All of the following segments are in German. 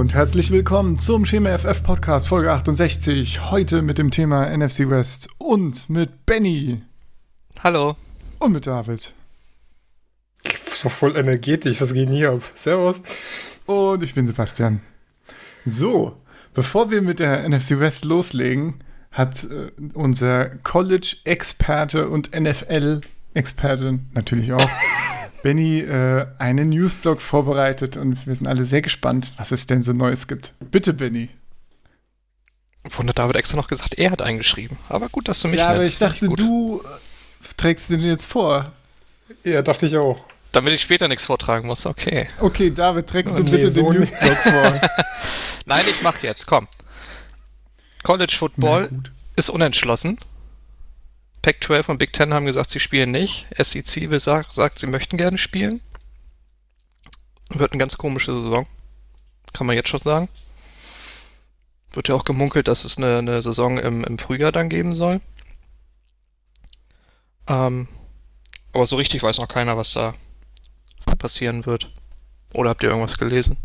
und herzlich willkommen zum Schema FF Podcast Folge 68. Heute mit dem Thema NFC West und mit Benny. Hallo. Und mit David. So voll energetisch, was geht hier ab? Servus. Und ich bin Sebastian. So, bevor wir mit der NFC West loslegen, hat äh, unser College-Experte und NFL-Experte natürlich auch Benny äh, einen Newsblog vorbereitet und wir sind alle sehr gespannt, was es denn so Neues gibt. Bitte, Benny. Von der David extra noch gesagt, er hat eingeschrieben. Aber gut, dass du mich Ja, aber ich dachte, du trägst den jetzt vor. Ja, dachte ich auch. Damit ich später nichts vortragen muss, okay. Okay, David, trägst du Oh, nee, bitte so den. Newsblog vor. Nein, ich mach jetzt, komm. College Football ist unentschlossen. Pac-12 und Big Ten haben gesagt, sie spielen nicht. SEC will sagt, sie möchten gerne spielen. Wird eine ganz komische Saison. Kann man jetzt schon sagen. Wird ja auch gemunkelt, dass es eine, eine Saison im, im Frühjahr dann geben soll. Ähm, aber so richtig weiß noch keiner, was da passieren wird. Oder habt ihr irgendwas gelesen?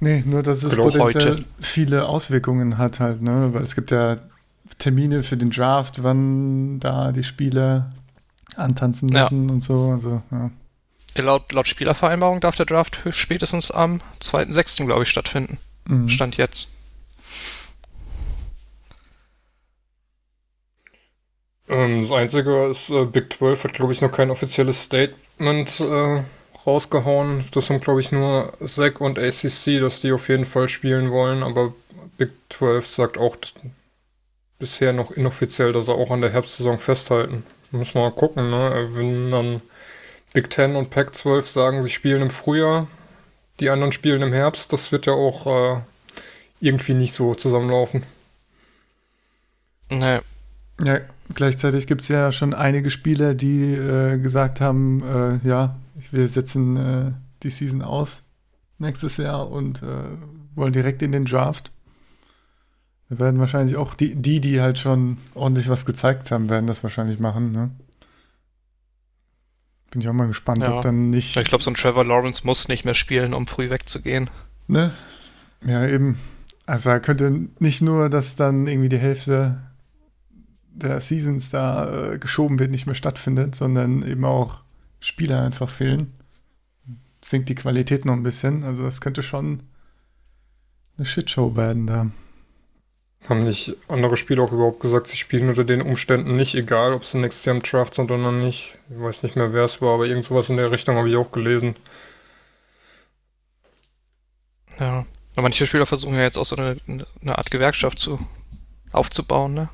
Nee, nur dass es Glaub potenziell heute. viele Auswirkungen hat halt, ne? Weil es gibt ja Termine für den Draft, wann da die Spieler antanzen Ja. müssen und so. Also, ja. Laut, laut Spielervereinbarung darf der Draft spätestens am 2.6. glaube ich stattfinden. Mhm. Stand jetzt. Ähm, das Einzige ist, äh, Big 12 hat, glaube ich, noch kein offizielles Statement äh, rausgehauen. Das haben, glaube ich, nur SEC und ACC, dass die auf jeden Fall spielen wollen. Aber Big 12 sagt auch bisher noch inoffiziell, dass sie auch an der Herbstsaison festhalten. Muss man mal gucken, ne? Wenn dann Big 10 und Pac 12 sagen, sie spielen im Frühjahr, die anderen spielen im Herbst, das wird ja auch äh, irgendwie nicht so zusammenlaufen. Nee. Ja, gleichzeitig gibt es ja schon einige Spieler, die äh, gesagt haben, äh, ja, wir setzen äh, die Season aus nächstes Jahr und äh, wollen direkt in den Draft. Da werden wahrscheinlich auch die, die, die halt schon ordentlich was gezeigt haben, werden das wahrscheinlich machen, ne? Bin ich auch mal gespannt, Ja. ob dann nicht. Ich glaube, so ein Trevor Lawrence muss nicht mehr spielen, um früh wegzugehen. Ne? Ja, eben. Also er könnte nicht nur, dass dann irgendwie die Hälfte der Seasons da äh, geschoben wird, nicht mehr stattfindet, sondern eben auch Spieler einfach fehlen. Sinkt die Qualität noch ein bisschen. Also das könnte schon eine Shitshow werden da. Haben nicht andere Spieler auch überhaupt gesagt, sie spielen unter den Umständen nicht, egal ob sie nächstes Jahr im Draft sind oder nicht. Ich weiß nicht mehr, wer es war, aber irgend sowas in der Richtung habe ich auch gelesen. Ja. Aber manche Spieler versuchen ja jetzt auch so eine, eine Art Gewerkschaft zu, aufzubauen, ne?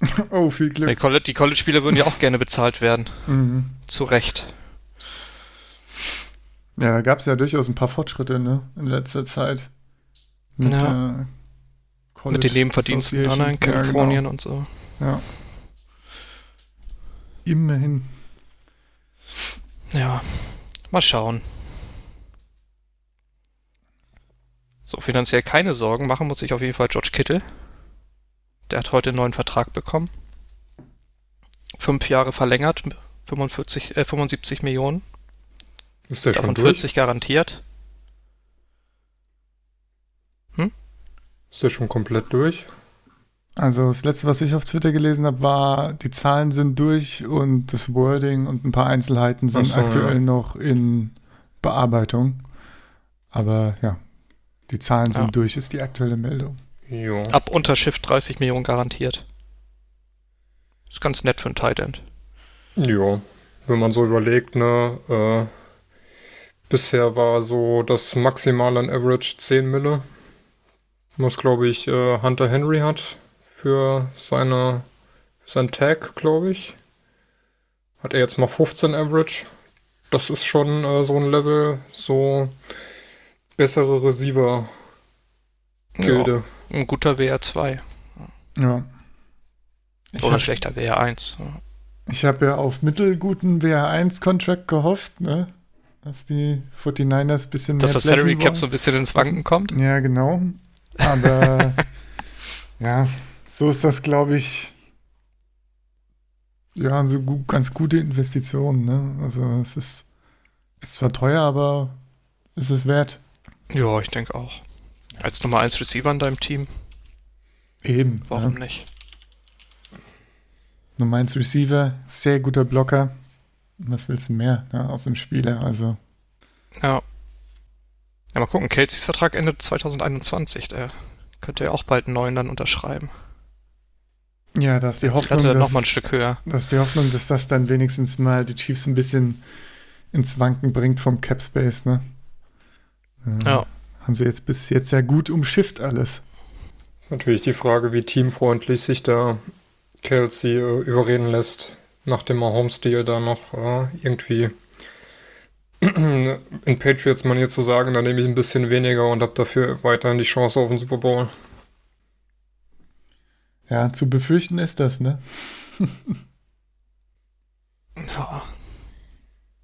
Oh, viel Die Glück. College- die College-Spieler würden ja auch gerne bezahlt werden. Mhm. Zu Recht. Ja, da gab es ja durchaus ein paar Fortschritte ne, in letzter Zeit. Mit, Ja. äh, College Mit den Nebenverdiensten an in Kalifornien Ja, und so. genau. ja. Immerhin. Ja, mal schauen. So, finanziell keine Sorgen machen muss sich auf jeden Fall George Kittle. Der hat heute einen neuen Vertrag bekommen. Fünf Jahre verlängert, 45, äh, 75 Millionen, Ist der schon davon durch? 40 garantiert. Ist der schon komplett durch? Also das letzte, was ich auf Twitter gelesen habe, war, die Zahlen sind durch und das Wording und ein paar Einzelheiten sind so, aktuell ja. noch in Bearbeitung. Aber ja, die Zahlen sind Ja. durch, ist die aktuelle Meldung. Jo. Ab Unterschrift 30 Millionen garantiert. Ist ganz nett für einen Tight End. Jo. Wenn man so überlegt, ne, äh, bisher war so das Maximale an Average 10 Mille. Was, glaube ich, äh, Hunter Henry hat für seine, für sein Tag, glaube ich. Hat er jetzt mal 15 Average. Das ist schon äh, so ein Level, so bessere Receiver-Gilde. Ein guter WR2 Ja. Ich oder habe schlechter WR1. Ja. ich hab ja auf mittelguten WH1-Contract gehofft, ne? Dass die 49ers ein bisschen Dass mehr das Salary Cap so ein bisschen ins Wanken kommt. Ja, genau. Aber ja, so ist das, glaube ich, ja, so gu ganz gute Investition. Ne? Also es ist, ist zwar teuer, aber es ist wert. Ja, ich denke auch. Als Nummer 1 Receiver in deinem Team, Eben. warum ja. nicht? Nummer 1 Receiver, sehr guter Blocker. Was willst du mehr ne, aus dem Spieler? Also, Ja. Ja, mal gucken, Kelseys Vertrag endet 2021. Der könnte ja auch bald einen neuen dann unterschreiben. ja, da ist die Jetzt Hoffnung, er dass, noch mal ein Stück höher. das ist die Hoffnung, dass das dann wenigstens mal die Chiefs ein bisschen ins Wanken bringt vom Cap Space, ne? Äh, Ja. Haben sie jetzt bis jetzt ja gut umschifft alles. Ist natürlich die Frage, wie teamfreundlich sich da Kelsey äh, überreden lässt, nach dem Mahomes-Deal da noch äh, irgendwie in Patriots-Manier zu sagen, dann nehme ich ein bisschen weniger und habe dafür weiterhin die Chance auf den Super Bowl. Ja, zu befürchten ist das, ne? Ja.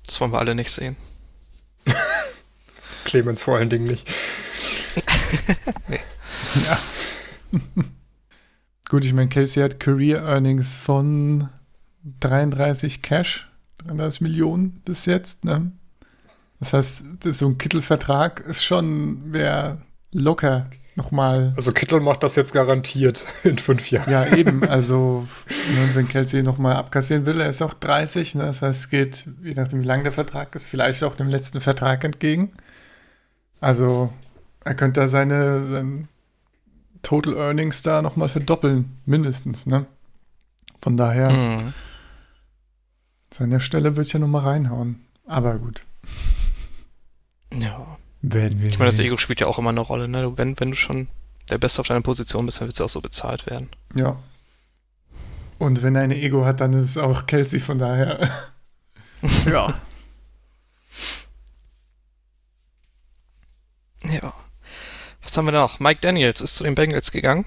Das wollen wir alle nicht sehen. Clemens vor allen Dingen nicht. Ja. Gut, ich meine, Casey hat Career Earnings von 33 Cash, 33 Millionen bis jetzt, ne? Das heißt, das so ein Kittelvertrag ist schon, wäre locker nochmal. Also Kittel macht das jetzt garantiert in fünf Jahren. Ja, eben, also ne, wenn Kelsey nochmal abkassieren will, er ist auch 30, ne? Das heißt, es geht, je nachdem wie lang der Vertrag ist, vielleicht auch dem letzten Vertrag entgegen. Also er könnte da seine, sein Total Earnings da nochmal verdoppeln, mindestens, ne? Von daher, Hm. an seiner Stelle würde ich ja nochmal reinhauen. Aber gut, Ja. werden wir Ich meine, das. Ego spielt ja auch immer eine Rolle, ne? Wenn, wenn du schon der Beste auf deiner Position bist, dann willst du auch so bezahlt werden. Ja. Und wenn er eine Ego hat, dann ist es auch Kelsey, von daher. ja. Ja. Was haben wir noch? Mike Daniels ist zu den Bengals gegangen.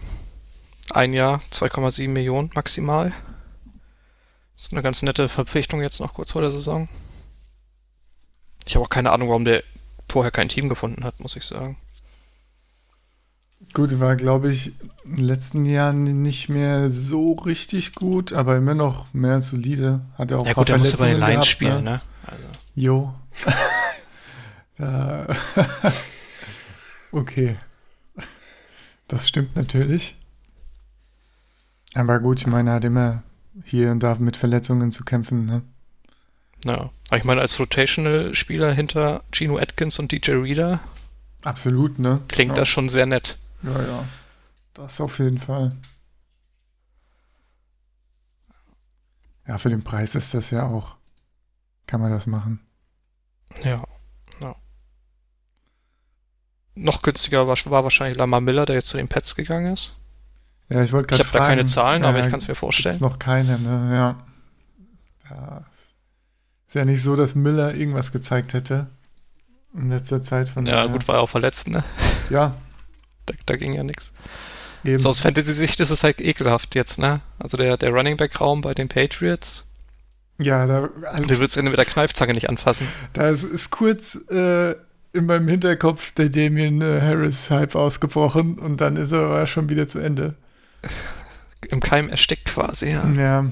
Ein Jahr, 2,7 Millionen maximal. ist eine ganz nette Verpflichtung jetzt noch kurz vor der Saison. Ich habe auch keine Ahnung, warum der vorher kein Team gefunden hat, muss ich sagen. Gut, war, glaube ich, in den letzten Jahren nicht mehr so richtig gut, aber immer noch mehr solide. Hat er auch ja gut, der muss ja bei den Lions spielen, ne? Also, Jo. okay. Das stimmt natürlich. Aber gut, ich meine, er hat immer hier und da mit Verletzungen zu kämpfen, ne? ja. Aber ich meine, als Rotational-Spieler hinter Gino Atkins und DJ Reader Absolut, ne? klingt ja. das schon sehr nett. Ja, ja. Das auf jeden Fall. Ja, für den Preis ist das ja auch. Kann man das machen. Ja. ja. Noch günstiger war, war wahrscheinlich Lamar Miller, der jetzt zu den Pets gegangen ist. Ja, ich wollte Ich gerade habe da keine Zahlen, aber ja, ich kann es mir vorstellen. noch keine, ne? Ja. ja. Ja nicht so, dass Miller irgendwas gezeigt hätte. In letzter Zeit von Ja, gut, war er auch verletzt, ne? Ja, Da, da ging ja nichts. So aus Fantasy-Sicht ist es halt ekelhaft jetzt, ne? Also der, der Running Back-Raum bei den Patriots, ja, da, du als, willst ihn mit der Kneifzange nicht anfassen. da ist, ist kurz äh, in meinem Hinterkopf der Damien äh, Harris-Hype ausgebrochen und dann ist er aber schon wieder zu Ende. Im Keim erstickt quasi, ja. Ja,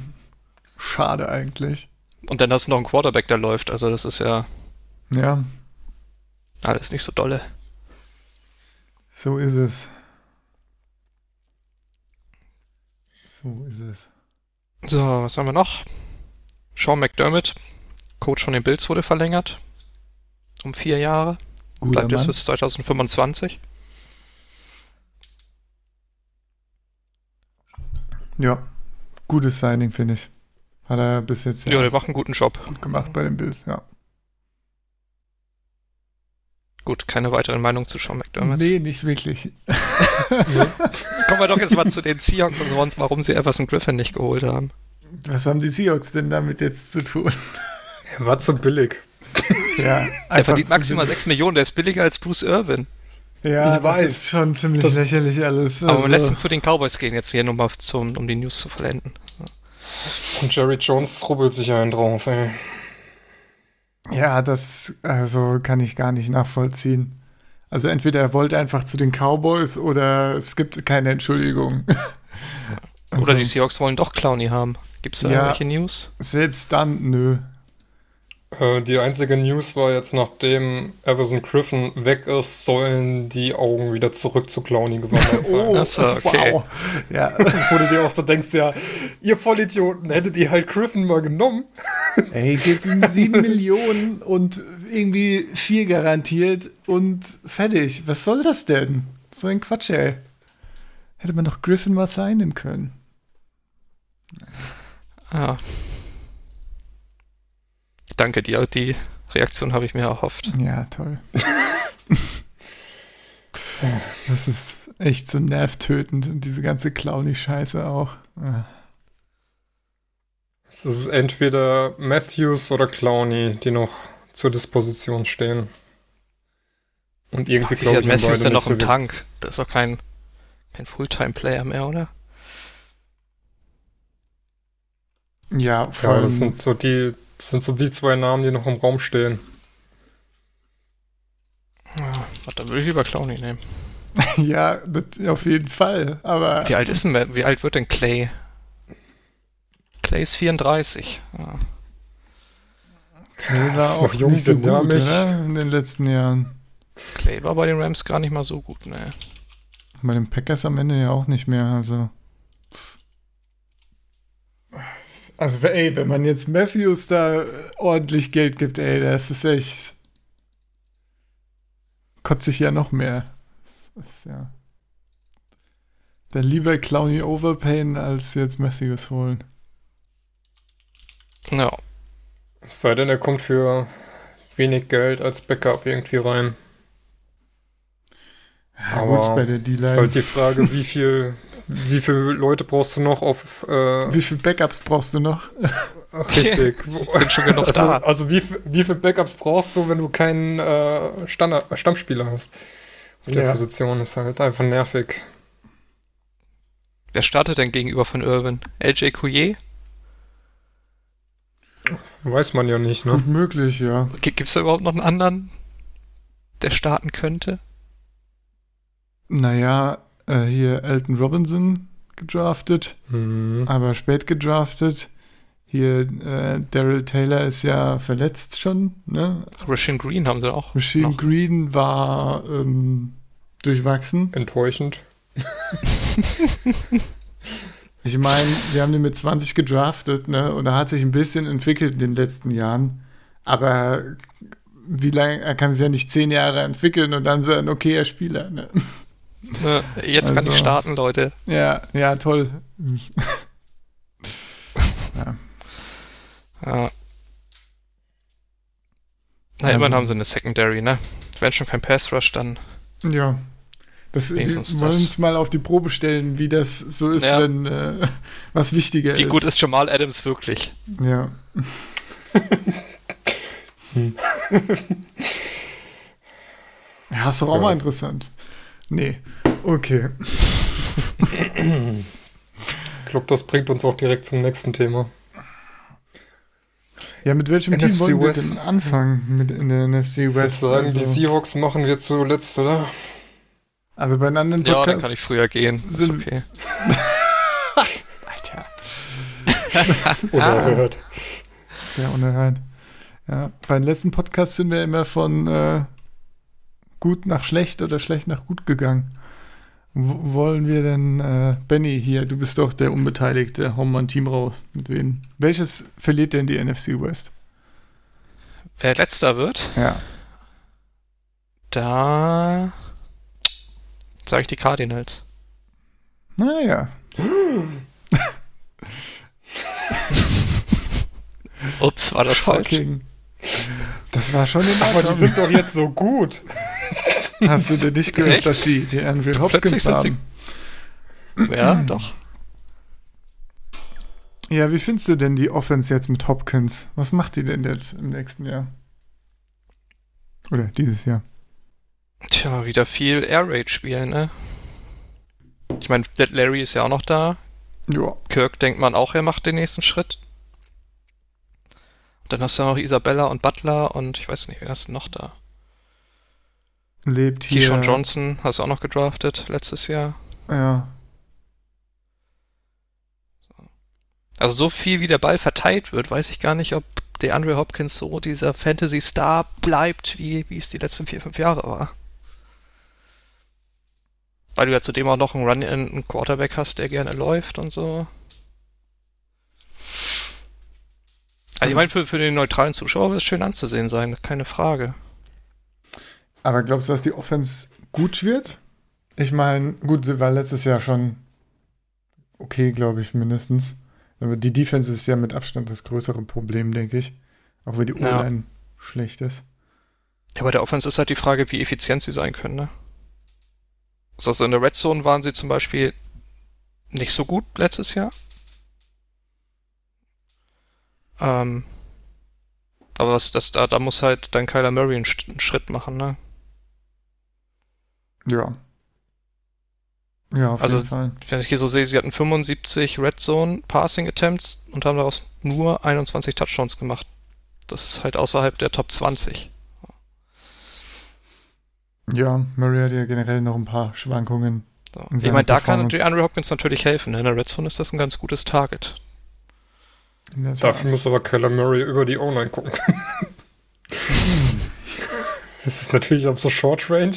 schade eigentlich. Und dann hast du noch einen Quarterback, der läuft, also das ist ja Ja, alles nicht so dolle. so ist es. So ist es. So, was haben wir noch? Sean McDermott, Coach von den Bills, wurde verlängert. Um vier Jahre. Guter Bleibt jetzt bis 2025. Ja, gutes Signing, finde ich. Hat er bis jetzt Ja, der macht einen guten Job. gut gemacht bei den Bills, ja. Gut, keine weiteren Meinungen zu Sean McDermott. Nee, nicht wirklich. Kommen wir doch jetzt mal zu den Seahawks und sonst, warum sie Everson Griffin nicht geholt haben. Was haben die Seahawks denn damit jetzt zu tun? Er war zu billig. ja, Der verdient maximal 6 Millionen, der ist billiger als Bruce Irvin. Ja, Ich das weiß. ist schon ziemlich Das- lächerlich alles. Aber man Also, lässt ihn zu den Cowboys gehen, jetzt hier nur mal zum, um die News zu vollenden. Und Jerry Jones rubbelt sich einen drauf, ey. ja, das also kann ich gar nicht nachvollziehen. Also entweder er wollte einfach zu den Cowboys oder es gibt keine Entschuldigung. Also, Oder die Seahawks wollen doch Clowny haben. Gibt es da Ja. irgendwelche News? Selbst dann, nö. Äh, die einzige News war jetzt, nachdem Everson Griffin weg ist, sollen die Augen wieder zurück zu Clowny gewandert sein. Ach so, okay. wow. Ja, Wo du dir auch so denkst, ja, ihr Vollidioten, hättet ihr halt Griffin mal genommen. ey, gib ihm sieben Millionen und irgendwie vier garantiert und fertig. Was soll das denn? So ein Quatsch, ey. Hätte man doch Griffin mal signen können. Ja. Danke dir, die Reaktion habe ich mir erhofft. Ja, toll. das ist echt so nervtötend und diese ganze Clowny-Scheiße auch. Es ist entweder Matthews oder Clowny, die noch zur Disposition stehen. Und irgendwie Wie glaube hat ich, Matthews denn nicht noch so im Tank? Das ist doch kein, kein Fulltime-Player mehr, oder? Ja, vor Ja, das sind so die, das sind so die zwei Namen, die noch im Raum stehen. Ja, dann würde ich lieber Clowny nehmen. ja das, auf jeden Fall. Aber Wie alt ist denn, wie alt wird denn Clay? Clay ist 34. Ja. ist war auch jung, nicht so gut, oder? In den letzten Jahren. Clay war bei den Rams gar nicht mal so gut, ne? Bei den Packers am Ende ja auch nicht mehr. Also. Also, ey, wenn man jetzt Matthews da ordentlich Geld gibt, ey, das ist echt. Kotzt sich ja noch mehr. Das ist ja. Dann lieber Clowny overpayen, als jetzt Matthews holen. Ja. Es sei denn, er kommt für wenig Geld als Backup irgendwie rein. Ja, Aber gut, bei der Ist D-Line. halt die Frage, wie viel, wie viele Leute brauchst du noch auf äh, Wie viele Backups brauchst du noch? richtig? Sind schon genug Also, da. also wie, wie viele Backups brauchst du, wenn du keinen äh, Standard, Stammspieler hast? Auf der Ja. Position ist halt einfach nervig. Wer startet denn gegenüber von Irvin? LJ Couillet? Weiß man ja nicht, ne? Gut möglich, ja. Gibt es da überhaupt noch einen anderen, der starten könnte? Naja, äh, hier Elton Robinson gedraftet. Mhm. aber spät gedraftet. Hier, äh, Daryl Taylor ist ja verletzt schon, ne? Rashin Green haben sie auch. Machine noch. Green war ähm, durchwachsen. Enttäuschend. Ich meine, wir haben den mit 20 gedraftet, ne? Und er hat sich ein bisschen entwickelt in den letzten Jahren. Aber wie lange, er kann sich ja nicht zehn Jahre entwickeln und dann sein okayer Spieler, ne? Jetzt kann ich Also- starten, Leute. Ja, ja, toll. Ja. Na, Also- immerhin haben sie eine Secondary, ne? Wenn schon kein Pass Rush, dann. Ja. Das, die Wenigstens wollen das. uns mal auf die Probe stellen, wie das so ist, Ja. wenn äh, was wichtiger Wie ist. gut ist Jamal Adams wirklich? Ja. ja, ist doch auch Ja. mal interessant. Nee. Okay. Ich glaube, das bringt uns auch direkt zum nächsten Thema. Ja, mit welchem NFC Team wollen wir West. denn anfangen mit in der NFC Ich würde West? sagen, die also, Seahawks machen wir zuletzt, oder? also bei den anderen Ja, Podcasts. dann kann ich früher gehen. Ist okay. Alter. Unerhört. Sehr unerhört. Ja, bei den letzten Podcasts sind wir immer von äh, gut nach schlecht oder schlecht nach gut gegangen. W wollen wir denn, äh, Benny hier, du bist doch der Unbeteiligte, hau mal ein Team raus. Mit wem? Welches verliert denn die NFC West? Wer letzter wird, Ja. da sage ich die Cardinals. Naja. Ups, war das falsch? Das war schon in Aber die sind doch jetzt so gut. Hast du denn nicht gehört, Echt? dass die, die Andrew Hopkins haben? Ja, doch. Ja, wie findest du denn die Offense jetzt mit Hopkins? Was macht die denn jetzt im nächsten Jahr? Oder dieses Jahr? Tja, wieder viel Air Raid spielen, ne? Ich meine, Larry ist ja auch noch da. Ja. Kirk denkt man auch, er macht den nächsten Schritt. Dann hast du ja noch Isabella und Butler und ich weiß nicht, wer ist denn noch da? Lebt hier. Keyshawn Johnson hast du auch noch gedraftet letztes Jahr. Ja. Also so viel wie der Ball verteilt wird, weiß ich gar nicht, ob DeAndre Hopkins so dieser Fantasy-Star bleibt, wie, wie es die letzten vier, fünf Jahre war. Weil du ja zudem auch noch einen Run einen Quarterback hast, der gerne läuft und so. Also ich meine, für, für den neutralen Zuschauer wird es schön anzusehen sein, keine Frage. Aber glaubst du, dass die Offense gut wird? Ich meine, gut, sie war letztes Jahr schon okay, glaube ich, mindestens. Aber die Defense ist ja mit Abstand das größere Problem, denke ich. Auch wenn die O-Line ja. schlecht ist. Ja, bei der Offense ist halt die Frage, wie effizient sie sein können, ne? Also in der Red Zone waren sie zum Beispiel nicht so gut letztes Jahr. Ähm, aber was das da, da muss halt dann Kyler Murray einen, einen Schritt machen, ne? Ja. Ja, auf also, jeden Fall. wenn ich hier so sehe, sie hatten 75 Red Zone Passing Attempts und haben daraus nur 21 Touchdowns gemacht. Das ist halt außerhalb der Top 20. Ja, Murray hat ja generell noch ein paar Schwankungen. So. Ich meine, da kann Andre Hopkins natürlich helfen. Ne? In der Red Zone ist das ein ganz gutes Target. Dafür muss aber Kyler Murray über die O-Line gucken. das ist natürlich auf so Short Range.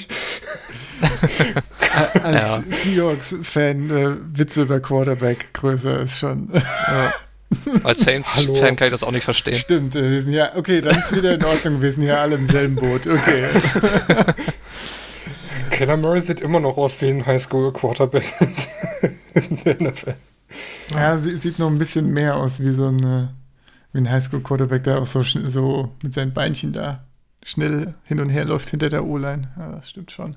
Als ja. Seahawks-Fan äh, Witze über Quarterback größer ist schon. Ja. Als Saints-Fan kann ich das auch nicht verstehen. Stimmt, äh, wir sind ja, okay, dann ist wieder in Ordnung, wir sind ja alle im selben Boot, okay. Keller Murray sieht immer noch aus wie ein Highschool-Quarterback in der NFL. Ja, sie sieht noch ein bisschen mehr aus wie so ein, äh, wie ein Highschool-Quarterback, der auch so, so mit seinen Beinchen da schnell hin und her läuft hinter der O-Line. Ja, das stimmt schon.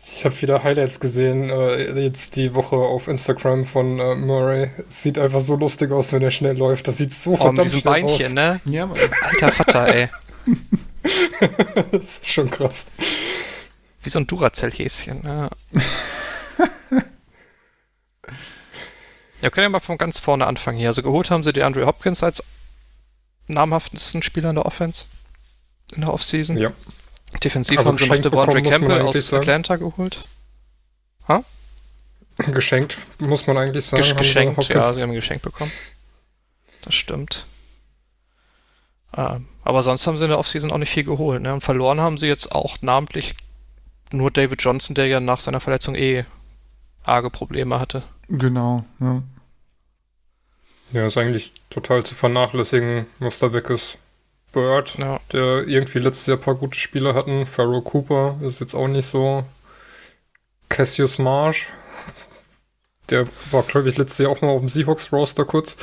Ich habe wieder Highlights gesehen, äh, jetzt die Woche auf Instagram von äh, Murray. Es sieht einfach so lustig aus, wenn er schnell läuft. Das sieht so oh, verdammt schnell Beinchen, aus. ne? Ja, Mann. Alter Vater, ey. das ist schon krass. Wie so ein Duracell-Häschen. Ja. ja, können wir mal von ganz vorne anfangen hier. Also geholt haben sie die Andrew Hopkins als namhaftesten Spieler in der Offense in der Offseason. Ja. Defensiv also haben sie noch Devondre Campbell aus Atlanta geholt. Ha? Geschenkt, muss man eigentlich sagen. Gesch geschenkt, ja, sie haben ein Geschenk bekommen. Das stimmt. Ähm, aber sonst haben sie in der Offseason auch nicht viel geholt. Ne? Und verloren haben sie jetzt auch namentlich nur David Johnson, der ja nach seiner Verletzung eh arge Probleme hatte. Genau, ja. Ja, ist eigentlich total zu vernachlässigen, was da weg ist. Bird, ja. der irgendwie letztes Jahr ein paar gute Spieler hatten. Pharaoh Cooper ist jetzt auch nicht so. Cassius Marsh, der war, glaube ich, letztes Jahr auch mal auf dem Seahawks-Roster kurz.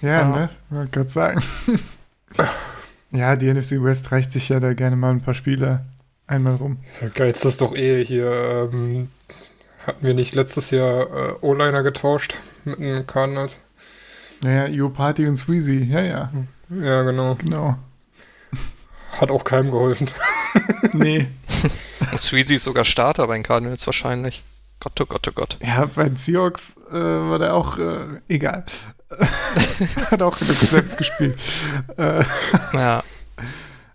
Ja, ja. ne? Wollte gerade sagen. ja, die NFC West reicht sich ja da gerne mal ein paar Spieler einmal rum. Ja, geiz ist doch eh hier. Ähm, hatten wir nicht letztes Jahr äh, O-Liner getauscht mit den Cardinals? Naja, Io Party und Sweezy, ja, ja. Ja, genau. Genau. Hat auch keinem geholfen. nee. Sweezy ist sogar Starter bei den Cardinals wahrscheinlich. Gott, oh Gott, oh Gott. Ja, bei den Seahawks äh, war der auch, äh, egal. Hat auch genug Snaps gespielt. Äh, ja. ja,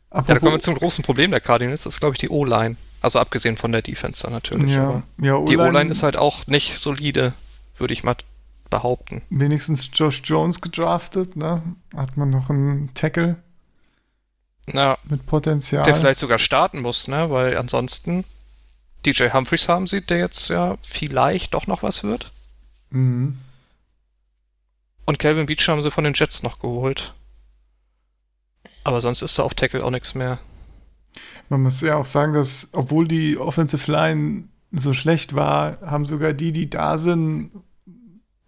da kommen wir zum großen Problem der Cardinals. Das ist, glaube ich, die O-Line. Also abgesehen von der Defense dann natürlich. Ja, ja, die O-Line ist halt auch nicht solide, würde ich mal behaupten. Wenigstens Josh Jones gedraftet, ne? Hat man noch einen Tackle ja, mit Potenzial. Der vielleicht sogar starten muss, ne? Weil ansonsten DJ Humphreys haben sie, der jetzt ja vielleicht doch noch was wird. Mhm. Und Calvin Beach haben sie von den Jets noch geholt. Aber sonst ist da auf Tackle auch nichts mehr. Man muss ja auch sagen, dass, obwohl die Offensive Line so schlecht war, haben sogar die, die da sind,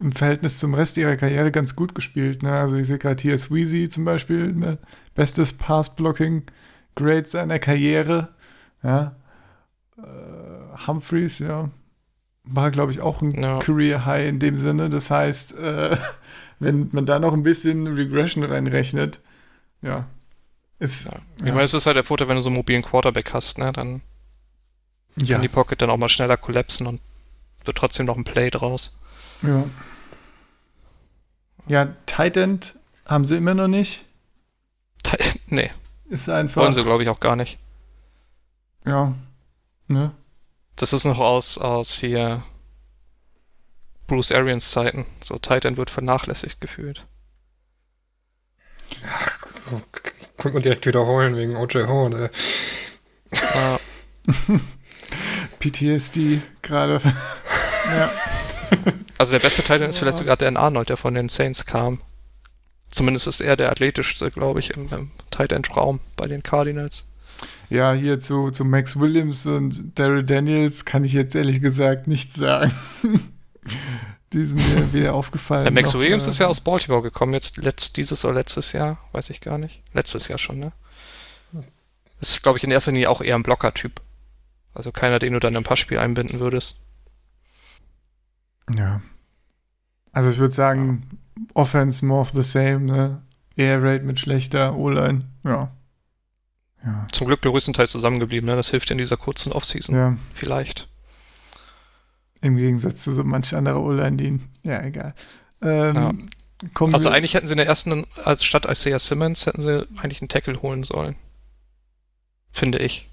im Verhältnis zum Rest ihrer Karriere ganz gut gespielt. Ne? Also ich sehe gerade hier Sweezy zum Beispiel, ne? bestes Pass-Blocking-Grade seiner Karriere. Ja. Äh, Humphreys, ja, war, glaube ich, auch ein ja. Career-High in dem Sinne. Das heißt, äh, wenn man da noch ein bisschen Regression reinrechnet, ja, ist. Ja. Ich ja. meine, es ist halt der Vorteil, wenn du so einen mobilen Quarterback hast, ne? dann kann die Pocket dann auch mal schneller kollapsen und wird trotzdem noch ein Play draus. Ja. Ja, Titan haben sie immer noch nicht. nee. Ist einfach. Wollen sie, glaube ich, auch gar nicht. Ja. Ne? Das ist noch aus, aus hier Bruce Arians Zeiten. So Titan wird vernachlässigt gefühlt. Ach, könnte man direkt wiederholen wegen O.J. Howard. Ey. Ja. PTSD gerade. ja. Also der beste Teil ist vielleicht sogar Dan Arnold, der von den Saints kam. Zumindest ist er der athletischste, glaube ich, im, im Tight End Raum bei den Cardinals. Ja, hier zu, zu Max Williams und Daryl Daniels kann ich jetzt ehrlich gesagt nichts sagen. Die sind mir wieder aufgefallen. Der Max Noch, Williams äh, ist ja aus Baltimore gekommen, jetzt letzt, dieses oder letztes Jahr, weiß ich gar nicht. Letztes Jahr schon, ne? Ist, glaube ich, in erster Linie auch eher ein Blocker-Typ. Also keiner, den du dann im Passspiel einbinden würdest. Ja. Also ich würde sagen, Offense more of the same, ne? Air Rate mit schlechter O-Line. Ja. Ja. Zum Glück größtenteils zusammengeblieben, ne? Das hilft in dieser kurzen Offseason Ja. vielleicht. Im Gegensatz zu so manch anderer O-Line, die. Ja, egal. Ähm, Ja. Also eigentlich hätten sie in der ersten, als statt Isaiah Simmons, hätten sie eigentlich einen Tackle holen sollen. Finde ich.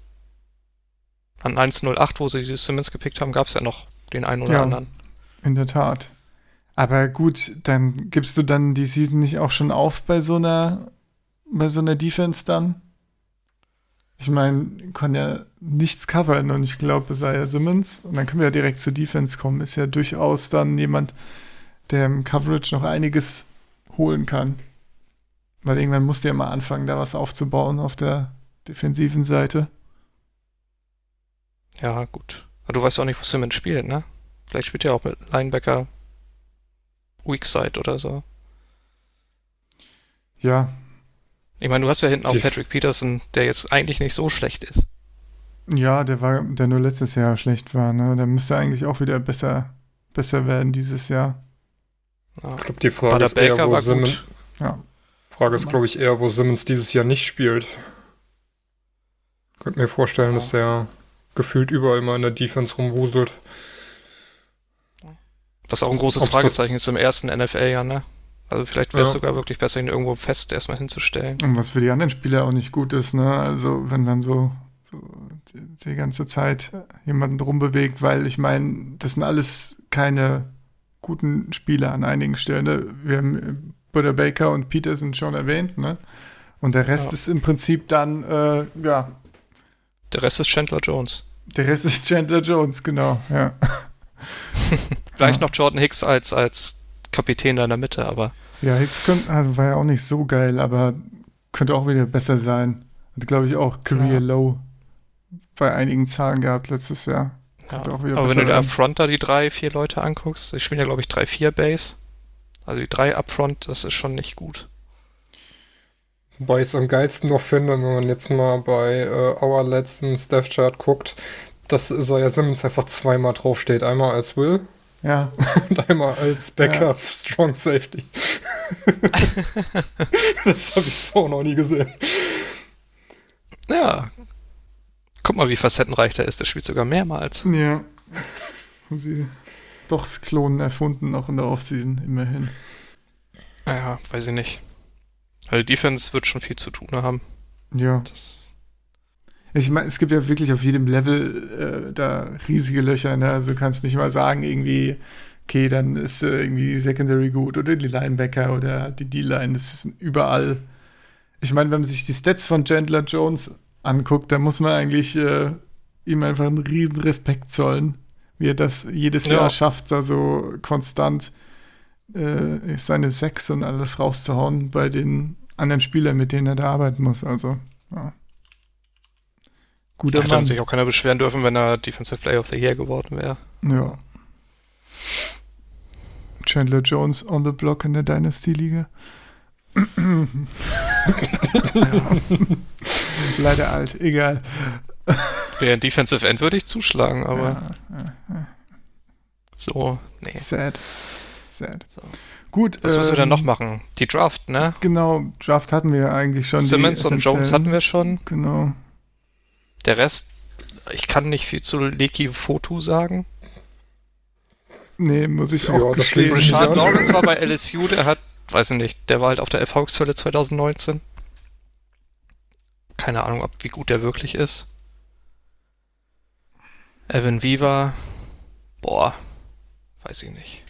An 1.08, wo sie die Simmons gepickt haben, gab es ja noch den einen oder Ja. anderen. In der Tat. Aber gut, dann gibst du dann die Season nicht auch schon auf bei so einer, bei so einer Defense dann? Ich meine, kann ja nichts covern und ich glaube, es sei ja Simmons. Und dann können wir ja direkt zur Defense kommen. Ist ja durchaus dann jemand, der im Coverage noch einiges holen kann. Weil irgendwann musst du ja mal anfangen, da was aufzubauen auf der defensiven Seite. Ja, gut. Aber du weißt auch nicht, wo Simmons spielt, ne? Vielleicht spielt er auch mit Linebacker Weak Side oder so. Ja, Ich meine, du hast ja hinten auch Patrick Peterson, der jetzt eigentlich nicht so schlecht ist. Ja, der war, der nur letztes Jahr schlecht war, ne? Der müsste eigentlich auch wieder besser, besser werden dieses Jahr. Ja. Ich glaube, die Frage ist eher, wo Simmons. Ja. Frage ist, glaube ich, eher, wo Simmons dieses Jahr nicht spielt. Könnte mir vorstellen, Ja. dass er gefühlt überall mal in der Defense rumwuselt. Was auch ein großes Ob's Fragezeichen ist im ersten NFL-Jahr, ne? Also vielleicht wäre es Ja. sogar wirklich besser, ihn irgendwo fest erstmal hinzustellen. Und was für die anderen Spieler auch nicht gut ist, ne? Also, wenn man so, so die, die ganze Zeit jemanden rumbewegt, weil ich meine, das sind alles keine guten Spieler an einigen Stellen. Ne? Wir haben Butter Baker und Peterson schon erwähnt, ne? Und der Rest Ja. ist im Prinzip dann, äh, ja, Der Rest ist Chandler Jones. der Rest ist Chandler Jones, genau, ja. Vielleicht Ja. noch Jordan Hicks als, als Kapitän da in der Mitte, aber Ja, Hicks könnte, also war ja auch nicht so geil, aber könnte auch wieder besser sein. Hat, glaube ich, auch Career Ja. Low bei einigen Zahlen gehabt letztes Jahr. Ja. Aber wenn du dir werden. upfront da die drei, vier Leute anguckst, ich spiele ja glaube ich 3-4 Base. Also die drei upfront, das ist schon nicht gut. Wobei ich es am geilsten noch finde, wenn man jetzt mal bei äh, Our letzten Death Chart guckt, dass Isaiah Simmons einfach zweimal draufsteht. Einmal als Will Ja, und einmal als Backup Strong Safety. das habe ich so noch nie gesehen. Ja. Guck mal, wie facettenreich der ist. Der spielt sogar mehrmals. ja. Haben sie doch das Klonen erfunden, auch in der Offseason, immerhin. Naja, weiß ich nicht. Weil die Defense wird schon viel zu tun haben. Ja. Das, Ich meine, es gibt ja wirklich auf jedem Level äh, da riesige Löcher, ne? Also du kannst nicht mal sagen, irgendwie, okay, dann ist äh, irgendwie die Secondary gut oder die Linebacker oder die D-Line, das ist überall. Ich meine, wenn man sich die Stats von Chandler Jones anguckt, dann muss man eigentlich äh, ihm einfach einen riesen Respekt zollen, wie er das jedes Ja. Jahr schafft, da so konstant äh, seine Sechs und alles rauszuhauen bei den anderen Spielern, mit denen er da arbeiten muss. Also, ja. Guter da hätte Mann. sich auch keiner beschweren dürfen, wenn er Defensive Player of the Year geworden wäre. Ja. Chandler Jones on the block in der Dynasty-Liga. ja. Leider alt, egal. Wäre ein Defensive End würde ich zuschlagen, aber Ja, so, nee. Sad. Sad. So. Gut. Was müssen wir denn ähm, noch machen? Die Draft, ne? Genau, Draft hatten wir ja eigentlich schon. Simmons und Jones hatten wir schon. Genau. Der Rest, ich kann nicht viel zu Leki Fotu sagen. Nee, muss ich Ja, auch das gestehen. Richard. Lawrence war bei LSU, der hat, weiß ich nicht, der war halt auf der Erfolgszölle 2019. Keine Ahnung, ob wie gut der wirklich ist. Evan Viva, boah, weiß ich nicht.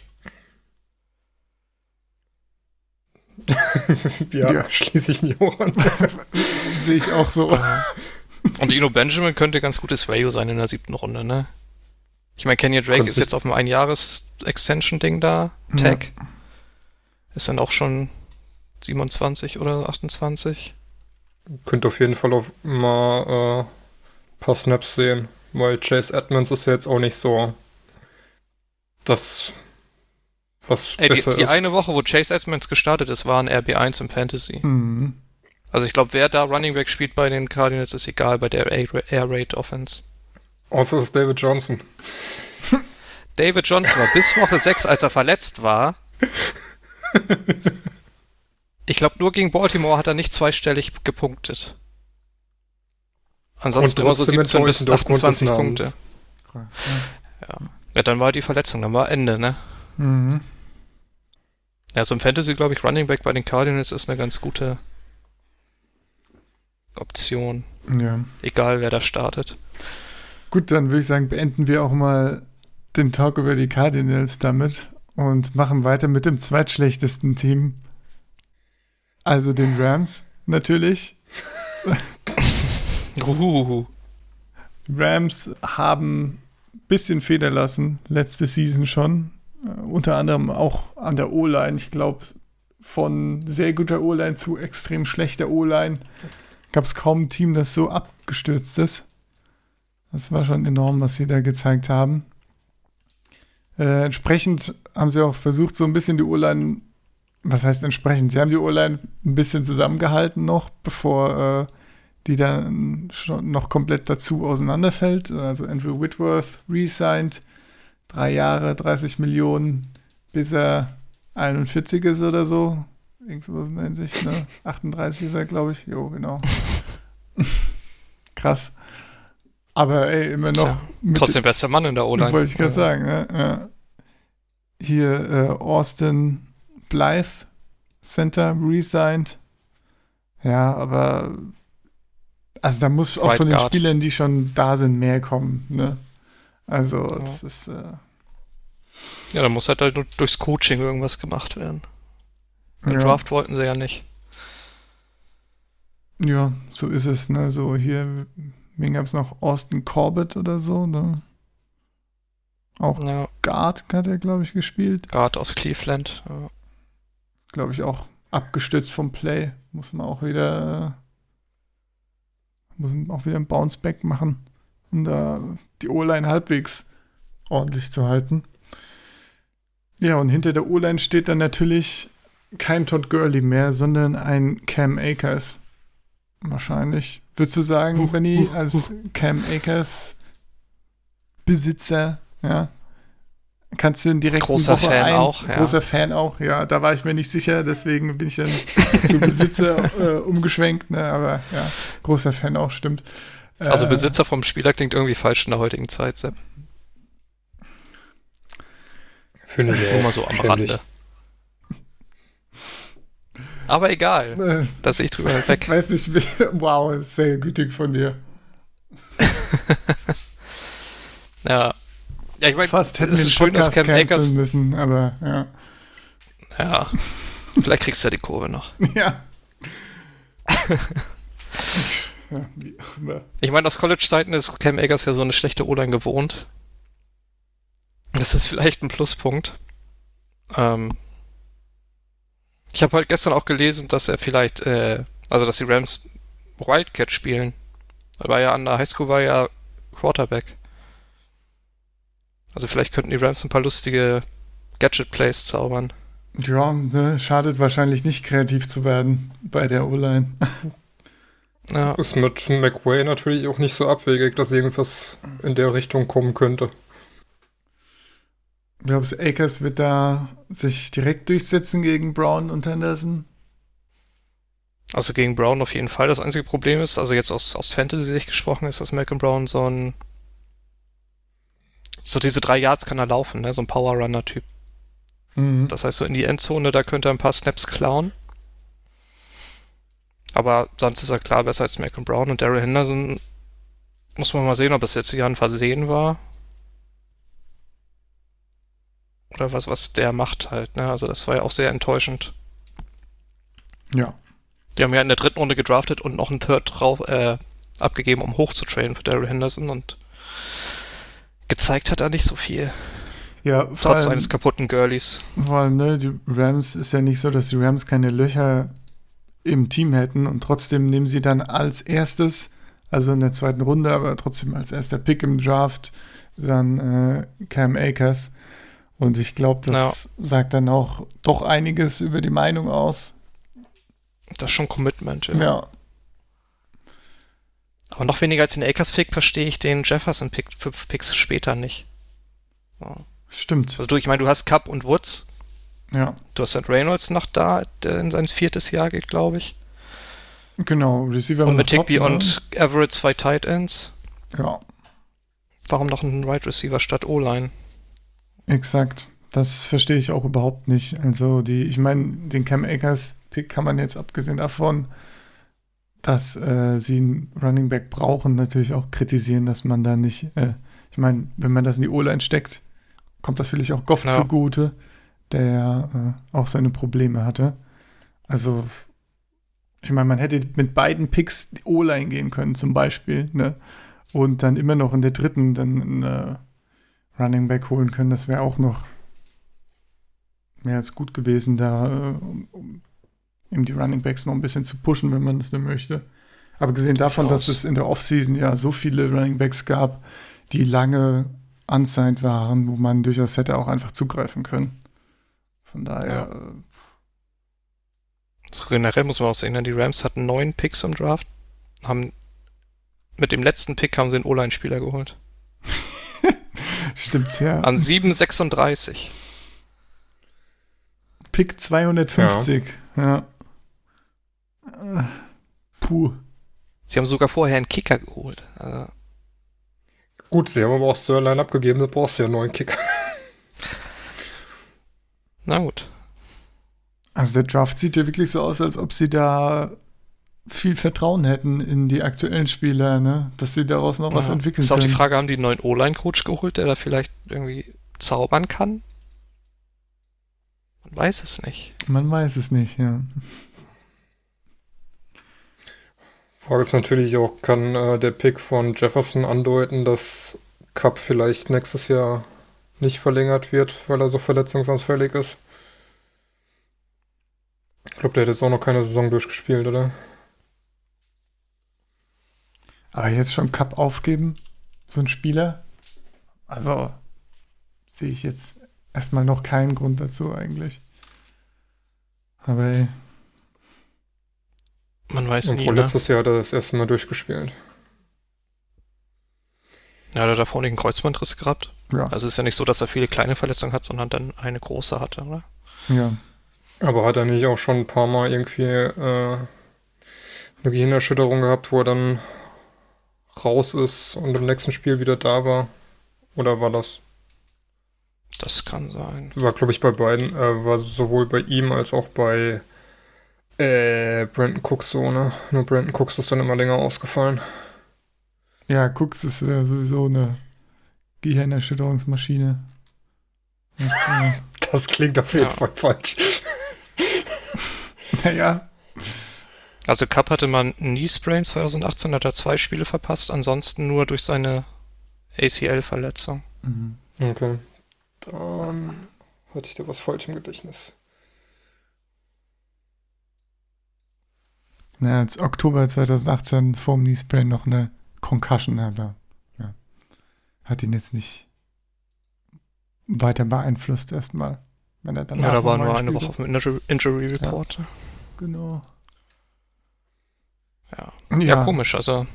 ja, Ja. schließe ich mich auch an. Sehe ich auch so. Und Ino Benjamin könnte ganz gutes Value sein in der siebten Runde, ne? Ich meine, Kenya Drake Könnte ist jetzt auf dem Einjahres-Extension-Ding da. Ja. Tag. Ist dann auch schon 27 oder 28. Könnte auf jeden Fall auch mal äh, ein paar Snaps sehen, weil Chase Edmonds ist ja jetzt auch nicht so das, was Ey, die, besser die ist. eine Woche, wo Chase Edmonds gestartet ist, war ein RB1 im Fantasy. Mhm. Also ich glaube, wer da Running Back spielt bei den Cardinals, ist egal bei der Air Raid Offense. Außer es ist David Johnson. David Johnson war bis Woche 6, als er verletzt war. Ich glaube, nur gegen Baltimore hat er nicht zweistellig gepunktet. Ansonsten immer so trotzdem 17 bis enttäuschend aufgrund des 28 Punkte. Namens. Ja, dann war die Verletzung, dann war Ende, ne? Mhm. Ja, so im Fantasy, glaube ich, Running Back bei den Cardinals ist eine ganz gute Option. Ja. Egal, wer da startet. Gut, dann würde ich sagen, beenden wir auch mal den Talk über die Cardinals damit und machen weiter mit dem zweitschlechtesten Team. Also den Rams natürlich. Uhuhu. Die Rams haben ein bisschen Feder lassen, letzte Season schon. Äh, unter anderem auch an der O-Line. Ich glaube, von sehr guter O-Line zu extrem schlechter O-Line gab es kaum ein Team, das so abgestürzt ist. Das war schon enorm, was sie da gezeigt haben. Äh, entsprechend haben sie auch versucht, so ein bisschen die O-Line, was heißt entsprechend? Sie haben die O-Line ein bisschen zusammengehalten noch, bevor äh, die dann schon noch komplett dazu auseinanderfällt. Also Andrew Whitworth resigned, drei Jahre, 30 Millionen, bis er 41 ist oder so. Irgendwas in der Hinsicht, ne? 38 ist er, glaube ich. Jo, genau. Krass. Aber ey, immer noch. Mit- Trotzdem bester Mann in der O-Line. wollte ich gerade sagen, ne? Ja. Hier äh, Austin Blythe, Center, resigned. Ja, aber also da muss auch Right von den Guard. Spielern, die schon da sind, mehr kommen, ne? Also, das ist äh, Ja, dann muss halt, halt durchs Coaching irgendwas gemacht werden. Den ja, Draft wollten sie ja nicht. ja, so ist es, ne? So hier, wen gab es noch? Austin Corbett oder so, ne? Auch Ja, Guard hat er, glaube ich, gespielt. Guard aus Cleveland. Ja. glaube ich, auch abgestürzt vom Play. Muss man auch wieder, muss man auch wieder ein Bounceback machen, um da die O-Line halbwegs ordentlich zu halten. Ja, und hinter der O-Line steht dann natürlich kein Todd Gurley mehr, sondern ein Cam Akers. Wahrscheinlich. Würdest du sagen, Huh, Benny, huh, als Cam Akers Besitzer, ja, kannst du den direkt Großer Woche Fan eins- auch, ja. Großer Fan auch, ja. Da war ich mir nicht sicher, deswegen bin ich dann zu Besitzer äh, umgeschwenkt, ne? Aber ja, großer Fan auch, stimmt. Also Äh, Besitzer vom Spieler klingt irgendwie falsch in der heutigen Zeit, Sepp. Finde ich Nur mal so am. Rande. Aber egal. Äh, Da sehe ich drüber ich weg. weiß nicht, wow, ist sehr gütig von dir. Ja. Ja, ich meine, Fast hätten es wir ist den schön, dass Podcast Cam canceln Akers. müssen, aber ja. Ja. Vielleicht kriegst du ja die Kurve noch. Ja. Ich meine, aus College-Zeiten ist Cam Akers ja so eine schlechte O-Line gewohnt. Das ist vielleicht ein Pluspunkt. Ähm, ich habe halt gestern auch gelesen, dass er vielleicht, äh, also dass die Rams Wildcat spielen. Er war ja an der Highschool, war ja Quarterback. Also vielleicht könnten die Rams ein paar lustige Gadget-Plays zaubern. Ja, ne, schadet wahrscheinlich nicht kreativ zu werden bei der O-Line. Ja, Ist mit McWay natürlich auch nicht so abwegig, dass irgendwas in der Richtung kommen könnte. Glaubst du, Akers wird da sich direkt durchsetzen gegen Brown und Henderson? also gegen Brown auf jeden Fall. Das einzige Problem ist, also jetzt aus, aus Fantasy-Sicht gesprochen, ist, dass Malcolm Brown so ein so diese drei Yards kann er laufen, ne? So ein Power-Runner-Typ. Mhm. Das heißt, so in die Endzone, da könnte er ein paar Snaps klauen. Aber sonst ist er klar besser als Malcolm Brown und Daryl Henderson. Muss man mal sehen, ob das jetzt hier ein Versehen war. Oder was, was der macht halt, ne? Also das war ja auch sehr enttäuschend. Ja. Die haben ja in der dritten Runde gedraftet und noch einen Third drauf, äh, abgegeben, um hoch zu traden für Daryl Henderson und gezeigt hat er nicht so viel. Ja, vor Trotz allem, eines kaputten Girlies. vor allem, ne, die Rams ist ja nicht so, dass die Rams keine Löcher im Team hätten und trotzdem nehmen sie dann als erstes, also in der zweiten Runde, aber trotzdem als erster Pick im Draft, dann äh, Cam Akers. Und ich glaube, das sagt dann auch doch einiges über die Meinung aus. Das ist schon Commitment, ja. Ja. Aber noch weniger als den Akers-Pick verstehe ich den Jefferson-Pick fünf Picks später nicht. Ja. Stimmt. Also du, ich meine, du hast Cup und Woods, Ja, du hast St. Reynolds noch da, der in sein viertes Jahr geht, glaube ich. genau. Receiver Und mit top, Higby ne? und Everett zwei Tight Ends. Ja, Warum noch ein Right Receiver statt O-Line? Exakt. Das verstehe ich auch überhaupt nicht. Also die, ich meine, den Cam Akers Pick kann man jetzt abgesehen davon, dass äh, sie einen Running Back brauchen, natürlich auch kritisieren, dass man da nicht, äh, ich meine, wenn man das in die O-Line steckt, kommt das vielleicht auch Goff Ja. zugute, der äh, auch seine Probleme hatte. Also, ich meine, man hätte mit beiden Picks die O-Line gehen können, zum Beispiel, ne? Und dann immer noch in der dritten dann einen äh, Running Back holen können. Das wäre auch noch mehr als gut gewesen, da äh, um, eben die Running Backs noch ein bisschen zu pushen, wenn man das denn möchte. Aber gesehen davon, dass es in der Offseason ja so viele Running Backs gab, die lange unsigned waren, wo man durchaus hätte auch einfach zugreifen können. Von daher, äh, So generell muss man auch sehen, ne, die Rams hatten neun Picks im Draft, haben mit dem letzten Pick haben sie einen O-Line-Spieler geholt. stimmt, ja. An 7,36. Pick 250. Ja. Äh, Puh. Sie haben sogar vorher einen Kicker geholt. Also, Gut, sie haben aber auch Sirline abgegeben, da brauchst du ja einen neuen Kicker. na gut. Also der Draft sieht ja wirklich so aus, als ob sie da viel Vertrauen hätten in die aktuellen Spieler, ne? Dass sie daraus noch was Ja. entwickeln Ist auch können. die Frage, haben die einen neuen O-Line-Coach geholt, der da vielleicht irgendwie zaubern kann? Man weiß es nicht. Man weiß es nicht, ja. Frage ist natürlich auch, kann äh, der Pick von Jefferson andeuten, dass Cup vielleicht nächstes Jahr nicht verlängert wird, weil er so verletzungsanfällig ist? Ich glaube, der hat jetzt auch noch keine Saison durchgespielt, oder? Aber jetzt schon Cup aufgeben, so ein Spieler? Also, sehe ich jetzt erstmal noch keinen Grund dazu eigentlich. Aber ey, Man weiß Und nie, ne? letztes Jahr hat er das erste Mal durchgespielt. Ja, hat davor nicht einen Kreuzbandriss gehabt. ja, Also es ist ja nicht so, dass er viele kleine Verletzungen hat, sondern dann eine große hatte, oder? ja. Aber hat er nicht auch schon ein paar Mal irgendwie äh, eine Gehirnerschütterung gehabt, wo er dann raus ist und im nächsten Spiel wieder da war? Oder war das? Das kann sein. War, glaube ich, bei beiden, äh, war sowohl bei ihm als auch bei äh, Brandon Cooks so, ne? Nur Brandon Cooks ist dann immer länger ausgefallen. Ja, Cooks ist äh, sowieso eine Gehirnerschütterungsmaschine. Das, äh, Das klingt auf jeden Ja. Fall falsch. naja, Also Cup hatte man Knee Sprain 2018, hat er zwei Spiele verpasst, ansonsten nur durch seine ACL-Verletzung. mhm. Okay. Dann hatte ich da was falsch im Gedächtnis. Na, jetzt Oktober 2018 vorm Knee Sprain noch eine Concussion, aber ja, hat ihn jetzt nicht weiter beeinflusst erstmal. Wenn er danach Ja, da war nur eine Woche auf dem Injury, Injury Report. hat. Genau. Ja. Ja. komisch. Also,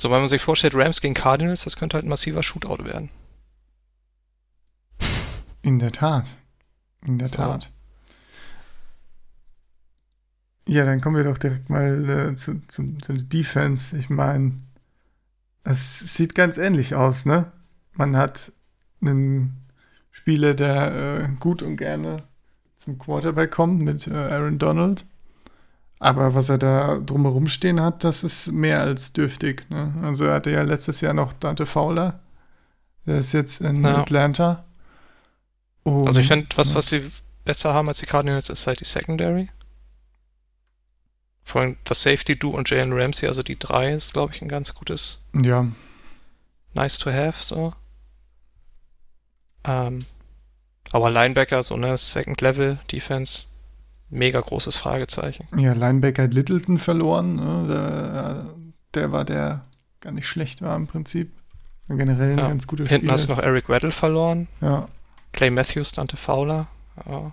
so wenn man sich vorstellt, Rams gegen Cardinals, das könnte halt ein massiver Shootout werden. In der Tat. In der So. Tat. Ja, dann kommen wir doch direkt mal äh, zu, zu, zu der Defense. Ich meine, es sieht ganz ähnlich aus, ne? Man hat einen Spieler, der äh, gut und gerne zum Quarterback kommt mit äh, Aaron Donald. Aber was er da drumherum stehen hat, das ist mehr als dürftig. Ne? Also er hatte ja letztes Jahr noch Dante Fowler. Der ist jetzt in Ja. Atlanta. Und- Also ich finde, was, was sie besser haben als die Cardinals, ist halt die Secondary. Vor allem das Safety Du und Jalen Ramsey, also die drei, ist, glaube ich, ein ganz gutes Ja, Nice to have, so. Ähm, aber Linebacker, so eine Second Level Defense, mega großes Fragezeichen. ja, Linebacker hat Littleton verloren. Ne? Der, war der gar nicht schlecht war im Prinzip. Generell ein Ja. ganz guter Hinten Spieler hast du noch Eric Weddle verloren, Ja, Clay Matthews, Dante Fowler. Ja.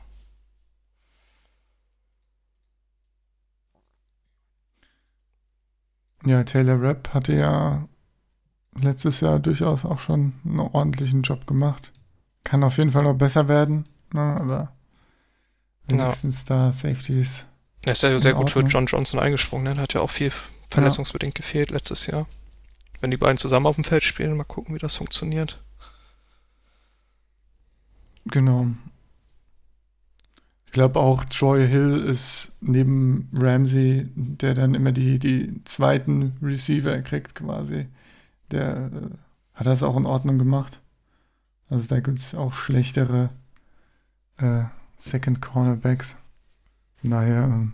ja, Taylor Rapp hatte ja letztes Jahr durchaus auch schon einen ordentlichen Job gemacht. Kann auf jeden Fall noch besser werden, ne? aber Ja. wenigstens da Safeties. Er ist ja sehr gut für. John Johnson eingesprungen, ne? Der hat ja auch viel verletzungsbedingt gefehlt letztes Jahr. Wenn die beiden zusammen auf dem Feld spielen, mal gucken, wie das funktioniert. Genau. Ich glaube auch Troy Hill ist neben Ramsey, der dann immer die, die zweiten Receiver kriegt quasi. Der äh, hat das auch in Ordnung gemacht. Also da gibt es auch schlechtere äh, Second Cornerbacks. Von daher ähm,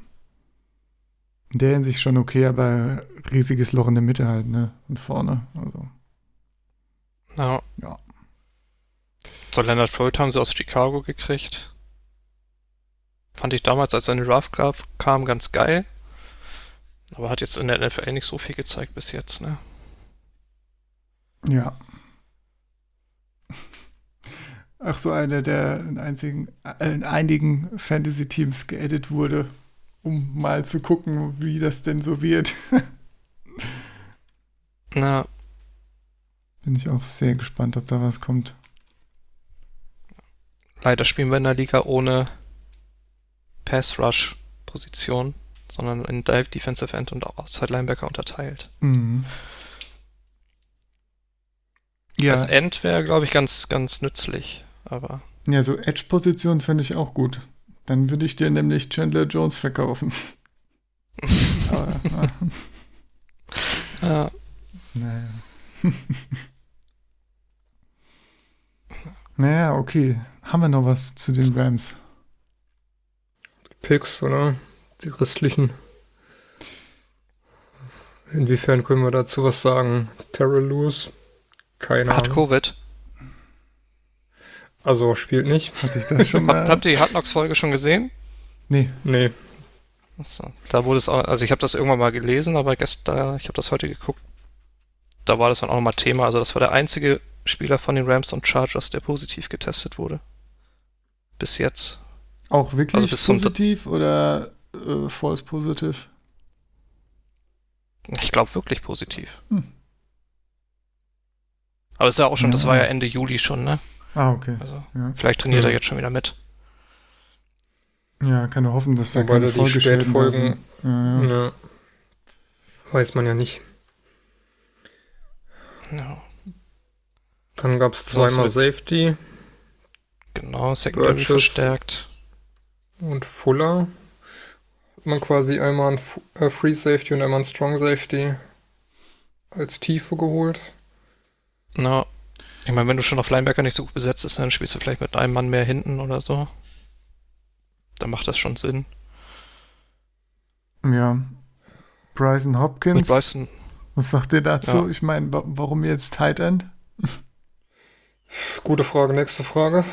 in der Hinsicht schon okay, aber riesiges Loch in der Mitte halt, ne? Und vorne. Also. Ja. Ja. So, Leonard Floyd haben sie aus Chicago gekriegt. Fand ich damals, als seine Draft kam, ganz geil. Aber hat jetzt in der NFL nicht so viel gezeigt bis jetzt, ne? Ja. Ach so, einer, der in, einzigen, äh, in einigen Fantasy-Teams geedit wurde, um mal zu gucken, wie das denn so wird. Na, Bin ich auch sehr gespannt, ob da was kommt. leider spielen wir in der Liga ohne Pass-Rush-Position, sondern in Dive, Defensive End und Outside Linebacker unterteilt. Mhm. Ja, Das End wäre, glaube ich, ganz, ganz nützlich. Aber ja, so Edge-Position finde ich auch gut. Dann würde ich dir nämlich Chandler Jones verkaufen. Aber, ja, naja. naja, okay. Haben wir noch was zu den Rams? Picks, oder? Die restlichen. Inwiefern können wir dazu was sagen? Terrell Lewis? Keine hat Ahnung. Covid. Also spielt nicht. Hat sich das schon mal. Habt, ihr die Hard Knocks Folge schon gesehen? nee. Nee. Achso. Da wurde es auch, also ich habe das irgendwann mal gelesen, aber gestern, ich habe das heute geguckt. Da war das dann auch nochmal Thema. Also das war der einzige Spieler von den Rams und Chargers, der positiv getestet wurde. Bis jetzt. Auch wirklich Also bis zum positiv oder äh, false positiv? Ich glaube wirklich positiv. Hm. Aber es ist ja auch schon, das Ja. war ja Ende Juli schon, ne? Ah, okay. Also Ja, vielleicht trainiert Ja. er jetzt schon wieder mit. ja kann nur hoffen, dass da Wobei keine da die Spätfolgen-. Ja, ja. Weiß man ja nicht. Ja, Dann gab es zweimal Safety genau, Secondary Burgess. verstärkt. und Fuller. Hat man quasi einmal ein Fu- äh, Free Safety und einmal ein Strong Safety als Tiefe geholt. Na, ich meine, wenn du schon auf Linebacker nicht so gut besetzt bist, dann spielst du vielleicht mit einem Mann mehr hinten oder so. Dann macht das schon Sinn. ja. Bryson Mit Hopkins, Bryson, was sagt ihr dazu? Ja. Ich meine, wa warum jetzt Tight End? Gute Frage, nächste Frage.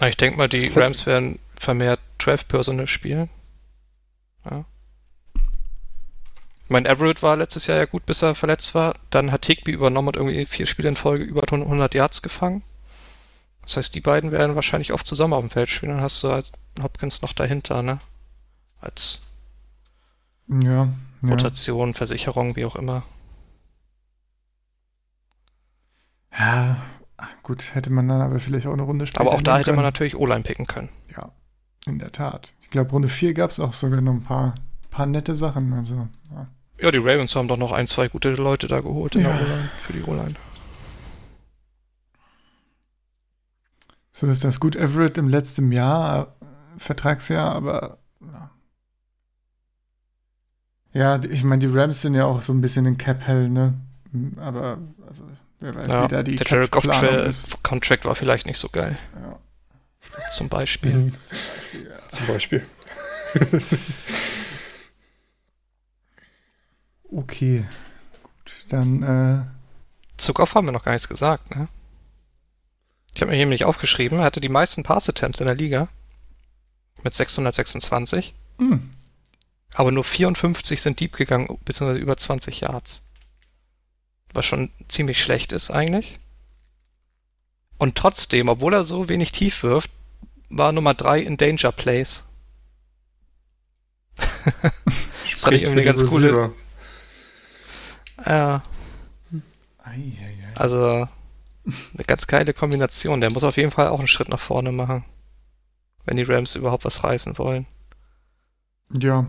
na, ich denke mal, die Z- Rams werden vermehrt Trev Personal spielen. Ja. Ich meine, Everett war letztes Jahr ja gut, bis er verletzt war. Dann hat Higby übernommen und irgendwie vier Spiele in Folge über 100 Yards gefangen. Das heißt, die beiden werden wahrscheinlich oft zusammen auf dem Feld spielen. Dann hast du halt Hopkins noch dahinter, ne? Als Ja, ja. Rotation, Versicherung, wie auch immer. Ja, gut, hätte man dann aber vielleicht auch eine Runde später Aber auch da hätte man können. natürlich O-Line picken können. Ja, in der Tat. Ich glaube, Runde 4 gab es auch sogar noch ein paar, paar nette Sachen. Also, ja. Ja, die Ravens haben doch noch ein, zwei gute Leute da geholt in Ja. der O-Line, für die O-Line. So ist das gut. Everett im letzten Jahr, äh, Vertragsjahr, aber ja. Ja, ich meine, die Rams sind ja auch so ein bisschen in Cap-Hell, ne? M, Aber, also, wer weiß, Ja, wie da die der Jared Goff Cap-Planung Tra- ist. Contract war vielleicht nicht so geil, Ja. zum Beispiel. Mhm. Zum Beispiel. Okay. Gut, dann, äh, Zu Goff haben wir noch gar nichts gesagt, ne? Ich habe mir hier nämlich aufgeschrieben, er hatte die meisten Pass-Attempts in der Liga. Mit 626. hm, Aber nur 54 sind deep gegangen, beziehungsweise über 20 Yards. Was schon ziemlich schlecht ist eigentlich. Und trotzdem, obwohl er so wenig tief wirft, war Nummer 3 in Danger Plays. das fand ich irgendwie eine ganz coole. Eieiei. also eine ganz geile Kombination. Der muss auf jeden Fall auch einen Schritt nach vorne machen. Wenn die Rams überhaupt was reißen wollen. Ja.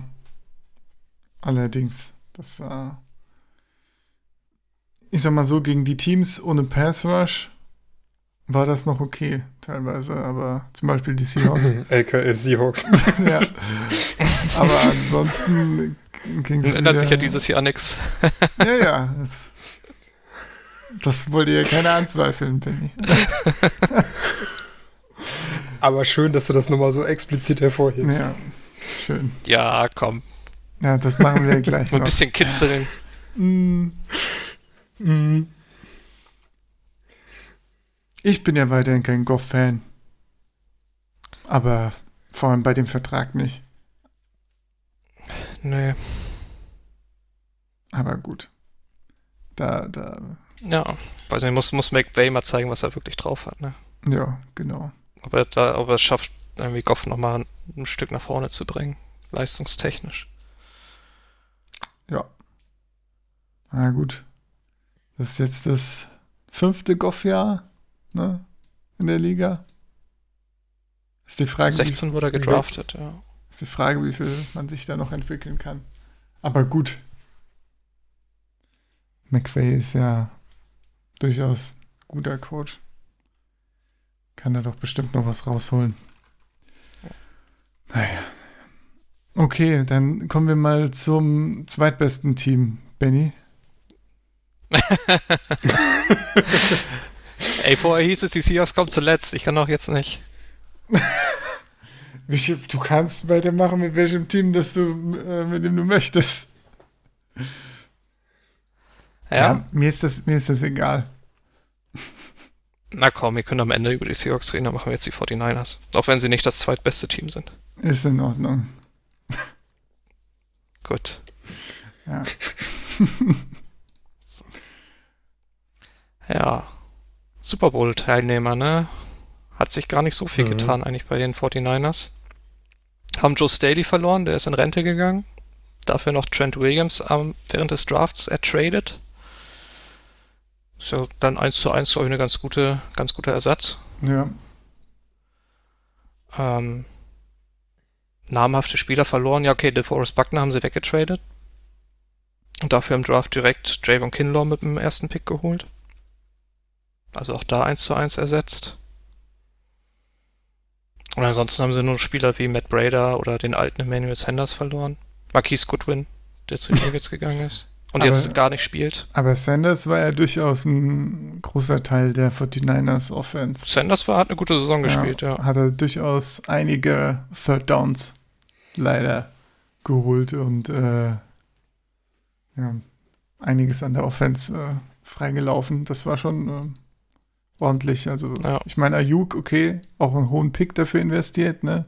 Allerdings, das, äh, ich sag mal so, gegen die Teams ohne Pass Rush war das noch okay, teilweise, aber zum Beispiel die Seahawks. AKA Seahawks. ja. Aber ansonsten ging es. Ändert sich ja dieses Jahr nix. Ja, ja. Das, das wollte ja keiner anzweifeln, Penny. Aber schön, dass du das nochmal so explizit hervorhebst. Ja, schön. Ja, komm. Ja, das machen wir gleich Mal ein bisschen kitzeln. Mm, Mhm. Ich bin ja weiterhin kein Goff-Fan. Aber vor allem bei dem Vertrag nicht. Nö. Aber gut. Da, da, Ja, weiß nicht, muss, muss McVay mal zeigen, was er wirklich drauf hat, ne? ja, genau. Ob er, da, ob er es schafft, irgendwie Goff nochmal ein, ein Stück nach vorne zu bringen. Leistungstechnisch. Ja. Na gut. Das ist jetzt das fünfte Goff-Jahr, ne? In der Liga. Ist die Frage, wie, 16 wurde er gedraftet, ja. Ist die Frage, wie viel man sich da noch entwickeln kann. Aber gut. McVay ist ja durchaus guter Coach. Kann da doch bestimmt noch was rausholen. Naja. Okay, dann kommen wir mal zum zweitbesten Team, Benny. Ey, vorher hieß es, die Seahawks kommen zuletzt. Ich kann auch jetzt nicht. Du kannst weitermachen mit welchem Team, das du, äh, mit dem du möchtest. Ja? mir, ist das, mir ist das egal. Na komm, wir können am Ende über die Seahawks reden, dann machen wir jetzt die 49ers. Auch wenn sie nicht das zweitbeste Team sind. Ist in Ordnung. Gut. Ja. Ja. Super Bowl-Teilnehmer, ne? Hat sich gar nicht so viel Mhm. getan eigentlich bei den 49ers. Haben Joe Staley verloren, der ist in Rente gegangen. Dafür noch Trent Williams ähm, während des Drafts ertradet. Ist ja dann 1 zu 1, glaube ich, eine ganz gute, ganz guter Ersatz. ja. Ähm, namhafte Spieler verloren. Ja, okay, DeForest Buckner haben sie weggetradet. Und dafür im Draft direkt Javon Kinlaw mit dem ersten Pick geholt. Also auch da 1 zu 1 ersetzt. Und ansonsten haben sie nur Spieler wie Matt Brader oder den alten Emmanuel Sanders verloren. Marquise Goodwin, der zu den Eagles gegangen ist. Und Aber- jetzt gar nicht spielt. Aber Sanders war ja durchaus ein großer Teil der 49ers Offense. Sanders war, hat eine gute Saison gespielt, ja. Hat er durchaus einige Third Downs leider geholt und äh, ja, einiges an der Offense äh, freigelaufen. Das war schon äh, ordentlich. Also Ja. ich meine, Ayuk, okay, auch einen hohen Pick dafür investiert, ne?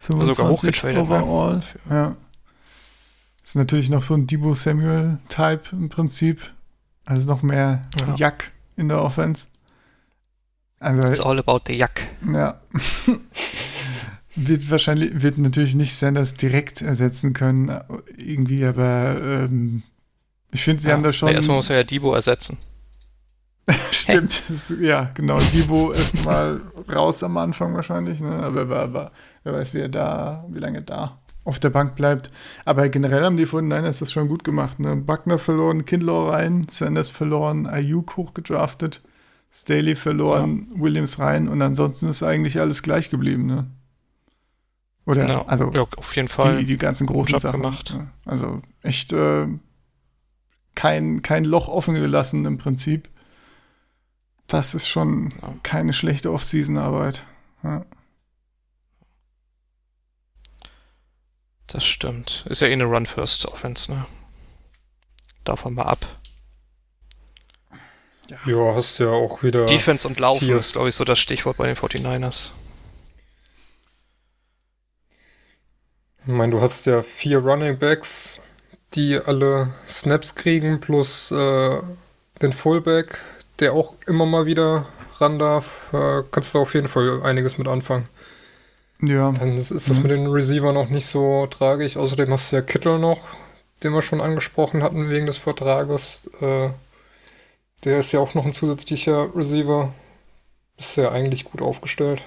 25 Sogar hochgetradet, ne? overall. Ja. Ist natürlich noch so ein Debo Samuel-Type im Prinzip. Also noch mehr Ja. Jack in der Offense. Also It's all about the Jack. ja. wird wahrscheinlich, wird natürlich nicht Sanders direkt ersetzen können, irgendwie, aber ähm, ich finde, sie ja. haben da schon. Erstmal muss er ja Debo ersetzen. Stimmt, das, ja, genau. Debo ist mal raus am Anfang wahrscheinlich, ne? Aber wer, wer, wer weiß, wie er da, wie lange da auf der Bank bleibt. Aber generell haben die 49ers das schon gut gemacht, ne? Buckner verloren, Kindler rein, Sanders verloren, Ayuk hochgedraftet, Staley verloren, Williams rein und ansonsten ist eigentlich alles gleich geblieben, ne? Oder, Ja, also ja, auf jeden Fall. die, die ganzen großen Job Sachen. gemacht. Ja. Also echt äh, kein, kein Loch offen gelassen im Prinzip. Das ist schon Ja. keine schlechte Off-Season-Arbeit. Ja. Das stimmt. Ist ja eh eine Run-First-Offense, ne? davon mal ab. Ja, hast ja auch wieder. Defense und Laufen vier. ist, glaube ich, so das Stichwort bei den 49ers. Ich meine, du hast ja vier Running Backs, die alle Snaps kriegen, plus äh, den Fullback, der auch immer mal wieder ran darf. Äh, kannst du auf jeden Fall einiges mit anfangen. Ja, Dann ist das Mhm. mit den Receiver noch nicht so tragisch. Außerdem hast du ja Kittel noch, den wir schon angesprochen hatten wegen des Vertrages. Äh, der ist ja auch noch ein zusätzlicher Receiver. Ist ja eigentlich gut aufgestellt.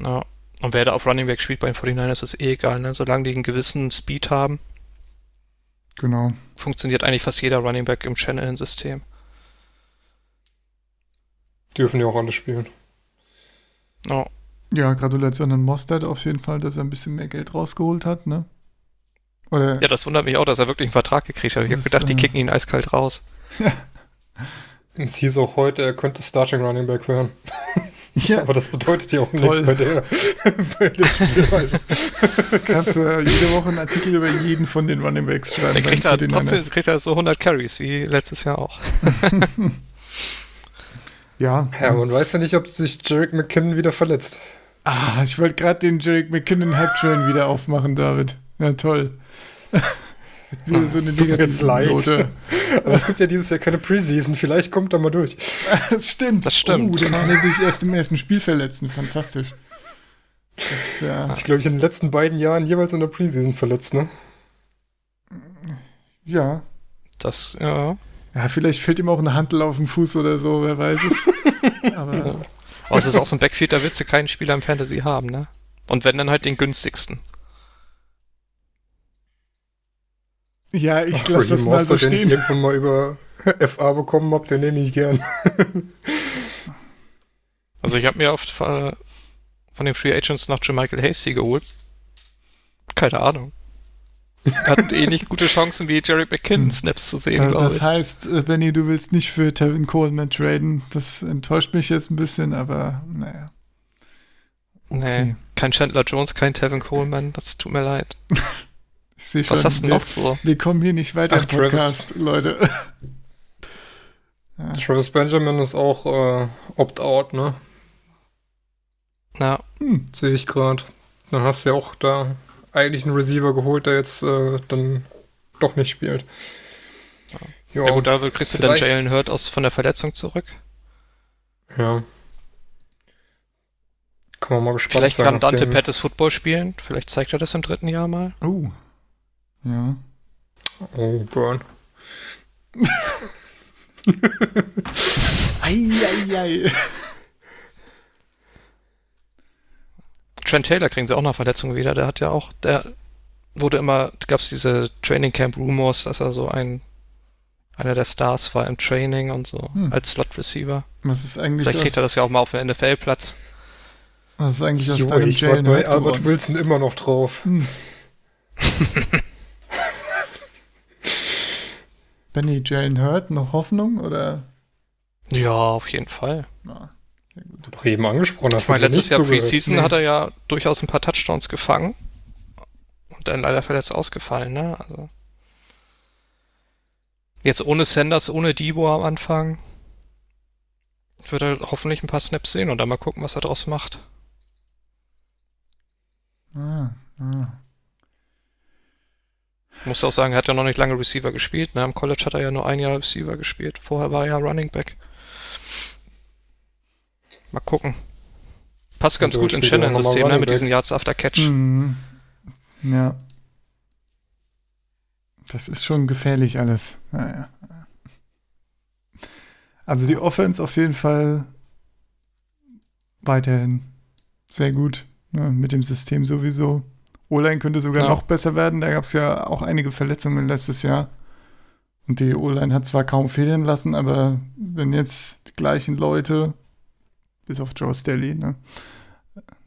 Ja. Und wer da auf Running Back spielt bei den 49ers ist eh egal, ne? Solange die einen gewissen Speed haben, genau. funktioniert eigentlich fast jeder Running Back im Channel-System. Dürfen die auch alle spielen. Ja. Ja, Gratulation an Mostert auf jeden Fall, dass er ein bisschen mehr Geld rausgeholt hat, ne? Oder ja, das wundert mich auch, dass er wirklich einen Vertrag gekriegt hat. Ich habe gedacht, die äh, kicken ihn eiskalt raus. Es hieß auch heute, er könnte Starting Running Back werden. ja, Aber das bedeutet ja auch Toll. nichts bei der, bei der Spielweise. kannst du jede Woche einen Artikel über jeden von den Running Backs schreiben. Bei kriegt er 49ers. trotzdem kriegt er so 100 Carries wie letztes Jahr auch. Ja. Ja, man weiß ja nicht, ob sich Jarek McKinnon wieder verletzt. Ah, ich wollte gerade den Jarek McKinnon Hype Train wieder aufmachen, David. Ja, toll. wieder so eine negative. Note. Aber es gibt ja dieses Jahr keine Preseason. Vielleicht kommt er mal durch. Das stimmt. Das stimmt. Oh, dann kann er sich erst im ersten Spiel verletzen. Fantastisch. Das ja. Hat sich, glaube ich, in den letzten beiden Jahren jeweils in der Preseason verletzt, ne? Ja. Das, ja. Ja, vielleicht fällt ihm auch eine Hantel auf den Fuß oder so, wer weiß es. Aber Aber es ist auch so ein Backfield, da willst du keinen Spieler im Fantasy haben, ne? Und wenn dann halt den günstigsten. ja, ich Ach, lasse das mal so Mostert, den ich stehen. irgendwann mal über FA bekommen habe, den nehme ich gern. Also ich habe mir oft äh, von den Free Agents noch Michael Hasty geholt. Keine Ahnung. Hat ähnlich gute Chancen wie Jerry McKinnon Snaps zu sehen, Da, glaube das ich. heißt, äh, Benny, du willst nicht für Tevin Coleman traden. Das enttäuscht mich jetzt ein bisschen, aber naja. Nee, kein Chandler Jones, kein Tevin Coleman, das tut mir leid. Ich sehe schon, Was hast du wir, noch so? wir kommen hier nicht weiter Ach, im Podcast, Leute. Travis Benjamin ist auch äh, Opt-out, ne? Ja, Hm. Sehe ich gerade. Dann hast du ja auch da eigentlich einen Receiver geholt, der jetzt äh, dann doch nicht spielt. ja gut, da kriegst du dann vielleicht- Jalen Hurt aus von der Verletzung zurück. Ja. Kann man mal gespannt Vielleicht sein. kann Dante Pettis Football spielen. Vielleicht zeigt er das im dritten Jahr mal. Oh. Ja. Oh, Burn. Eieiei. Trent Taylor kriegen sie auch nach Verletzung wieder. Der hat ja auch, der wurde immer, gab es diese Training Camp Rumors, dass er so ein einer der Stars war im Training und so Hm. als Slot Receiver. Was ist eigentlich Vielleicht kriegt er das ja auch mal auf dem NFL-Platz. was ist eigentlich aus Jo, deinem ich war Jalen bei Albert geworden? Wilson immer noch drauf. Hm. Benny, Jalen Hurt, noch Hoffnung oder? Ja, auf jeden Fall. Na, gut. Doch eben angesprochen hast. Ich meine, du letztes Jahr. Preseason Nee. hat er ja durchaus ein paar Touchdowns gefangen. Und dann leider verletzt ausgefallen, ne? Also. Jetzt ohne Sanders, ohne Debo am Anfang. Wird er hoffentlich ein paar Snaps sehen und dann mal gucken, was er draus macht. Ah, ah. Muss auch sagen, er hat ja noch nicht lange Receiver gespielt. Ne? Am College hat er ja nur ein Jahr Receiver gespielt. Vorher war er ja Running Back. Mal gucken. Passt ganz Und gut ins Shannon-System, ne? Mit diesen Yards after Catch. Mhm. Ja. Das ist schon gefährlich alles. Naja. Also die Offense auf jeden Fall weiterhin sehr gut. Ne, mit dem System sowieso. O-Line könnte sogar Ja. noch besser werden. Da gab es ja auch einige Verletzungen letztes Jahr. Und die O-Line hat zwar kaum fehlen lassen, aber wenn jetzt die gleichen Leute, bis auf Joe Staley, ne,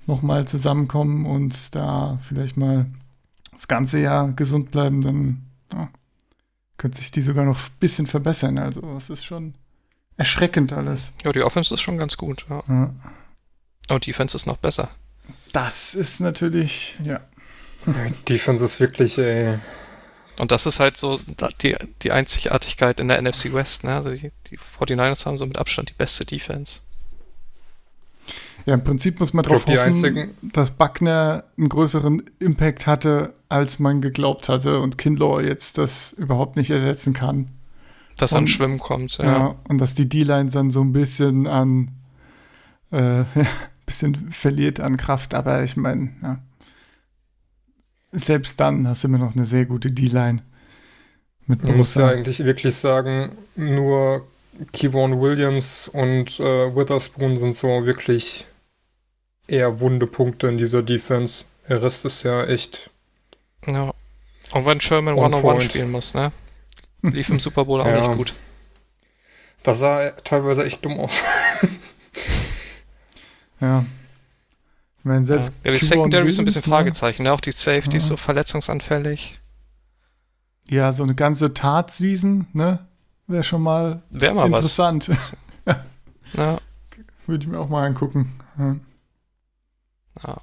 nochmal zusammenkommen und da vielleicht mal das ganze Jahr gesund bleiben, dann ja, könnte sich die sogar noch ein bisschen verbessern. Also es ist schon erschreckend alles. Ja, die Offense ist schon ganz gut. Ja. Ja. Und die Defense ist noch besser. Das ist natürlich, ja. Defense ist wirklich, ey, Und das ist halt so die, die Einzigartigkeit in der NFC West. Ne? Also die, die 49ers haben so mit Abstand die beste Defense. Ja, im Prinzip muss man darauf hoffen, einzigen... dass Buckner einen größeren Impact hatte, als man geglaubt hatte und Kinlaw jetzt das überhaupt nicht ersetzen kann. Dass und, an Schwimmen kommt, ja. ja. Und dass die D-Line dann so ein bisschen an äh, ja, bisschen verliert an Kraft, aber ich meine, ja. selbst dann hast du immer noch eine sehr gute D-Line. Man muss ja eigentlich wirklich sagen, nur Kevon Williams und äh, Witherspoon sind so wirklich eher wunde Punkte in dieser Defense. Der Rest ist ja echt. Ja. Und wenn Sherman One-on-One spielen muss, ne? Lief im Super Bowl auch ja. nicht gut. Das sah teilweise echt dumm aus. ja. Ich meine, selbst. Ja, ja die Secondary ist ein bisschen ne? Fragezeichen, ne? Auch die Safety ist so verletzungsanfällig. Ja, so eine ganze Tat-Season, ne? Wäre schon mal Wär mal interessant. ja. Würde ich mir auch mal angucken. Ja. Ja.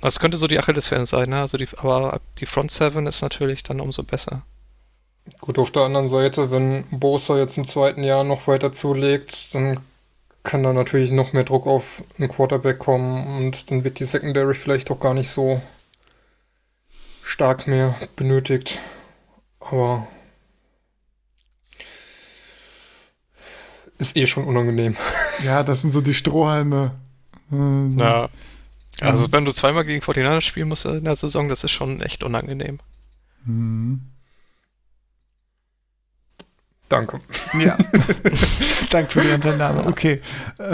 Das könnte so die Achillesferse sein, ne? Also die, aber die Front Seven ist natürlich dann umso besser. Gut, auf der anderen Seite, wenn Bosa jetzt im zweiten Jahr noch weiter zulegt, dann kann da natürlich noch mehr Druck auf einen Quarterback kommen und dann wird die Secondary vielleicht auch gar nicht so stark mehr benötigt. Aber ist eh schon unangenehm. Ja, das sind so die Strohhalme. Ja. Also, wenn du zweimal gegen 49 spielen musst in der Saison, das ist schon echt unangenehm. Mhm. Danke. Ja. Danke für die Unternahme. Okay.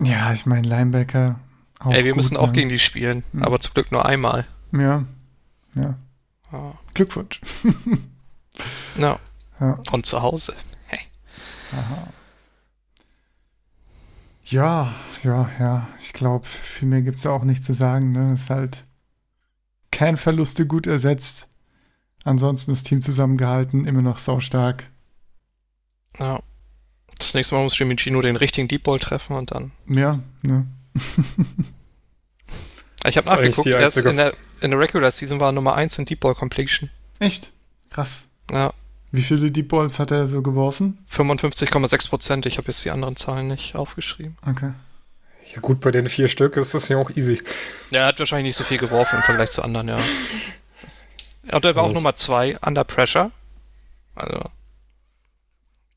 ja, ich meine, Linebacker. Ey, wir gut, müssen auch ne? gegen die spielen, mhm. aber zum Glück nur einmal. Ja. Ja. Oh. Glückwunsch. ja. ja. Und zu Hause. Hey. Aha. Ja, ja, ja. Ich glaube, viel mehr gibt es auch nicht zu sagen. Ne? Ist halt kein Verluste gut ersetzt. Ansonsten das Team zusammengehalten, immer noch saustark. Ja. Das nächste Mal muss Jimmy nur den richtigen Deep Ball treffen und dann. Ja, ne. ich habe nachgeguckt, erst in der, in der Regular Season war Nummer 1 in Deep Ball Completion. Echt? Krass. Ja. Wie viele Deep Balls hat er so geworfen? 55,6 Prozent. Ich habe jetzt die anderen Zahlen nicht aufgeschrieben. Okay. Ja gut, bei den vier Stück ist das ja auch easy. Ja, er hat wahrscheinlich nicht so viel geworfen im Vergleich zu anderen, ja. Und er war auch Nummer 2, Under Pressure. Also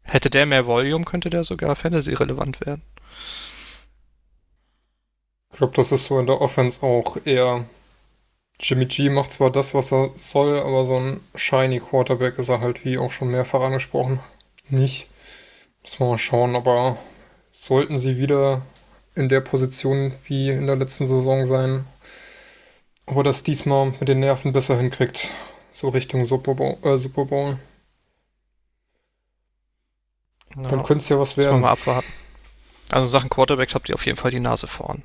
hätte der mehr Volume, könnte der sogar Fantasy relevant werden. Ich glaube, das ist so in der Offense auch eher Jimmy G macht zwar das, was er soll, aber so ein shiny Quarterback ist er halt, wie auch schon mehrfach angesprochen, nicht. Müssen wir mal schauen, aber sollten sie wieder in der Position wie in der letzten Saison sein, ob er das diesmal mit den Nerven besser hinkriegt, so Richtung Super Bowl. Äh, Super Bowl. Ja, Dann könnte es ja was werden. Mal abwarten. Also Sachen Quarterback habt ihr auf jeden Fall die Nase vorn.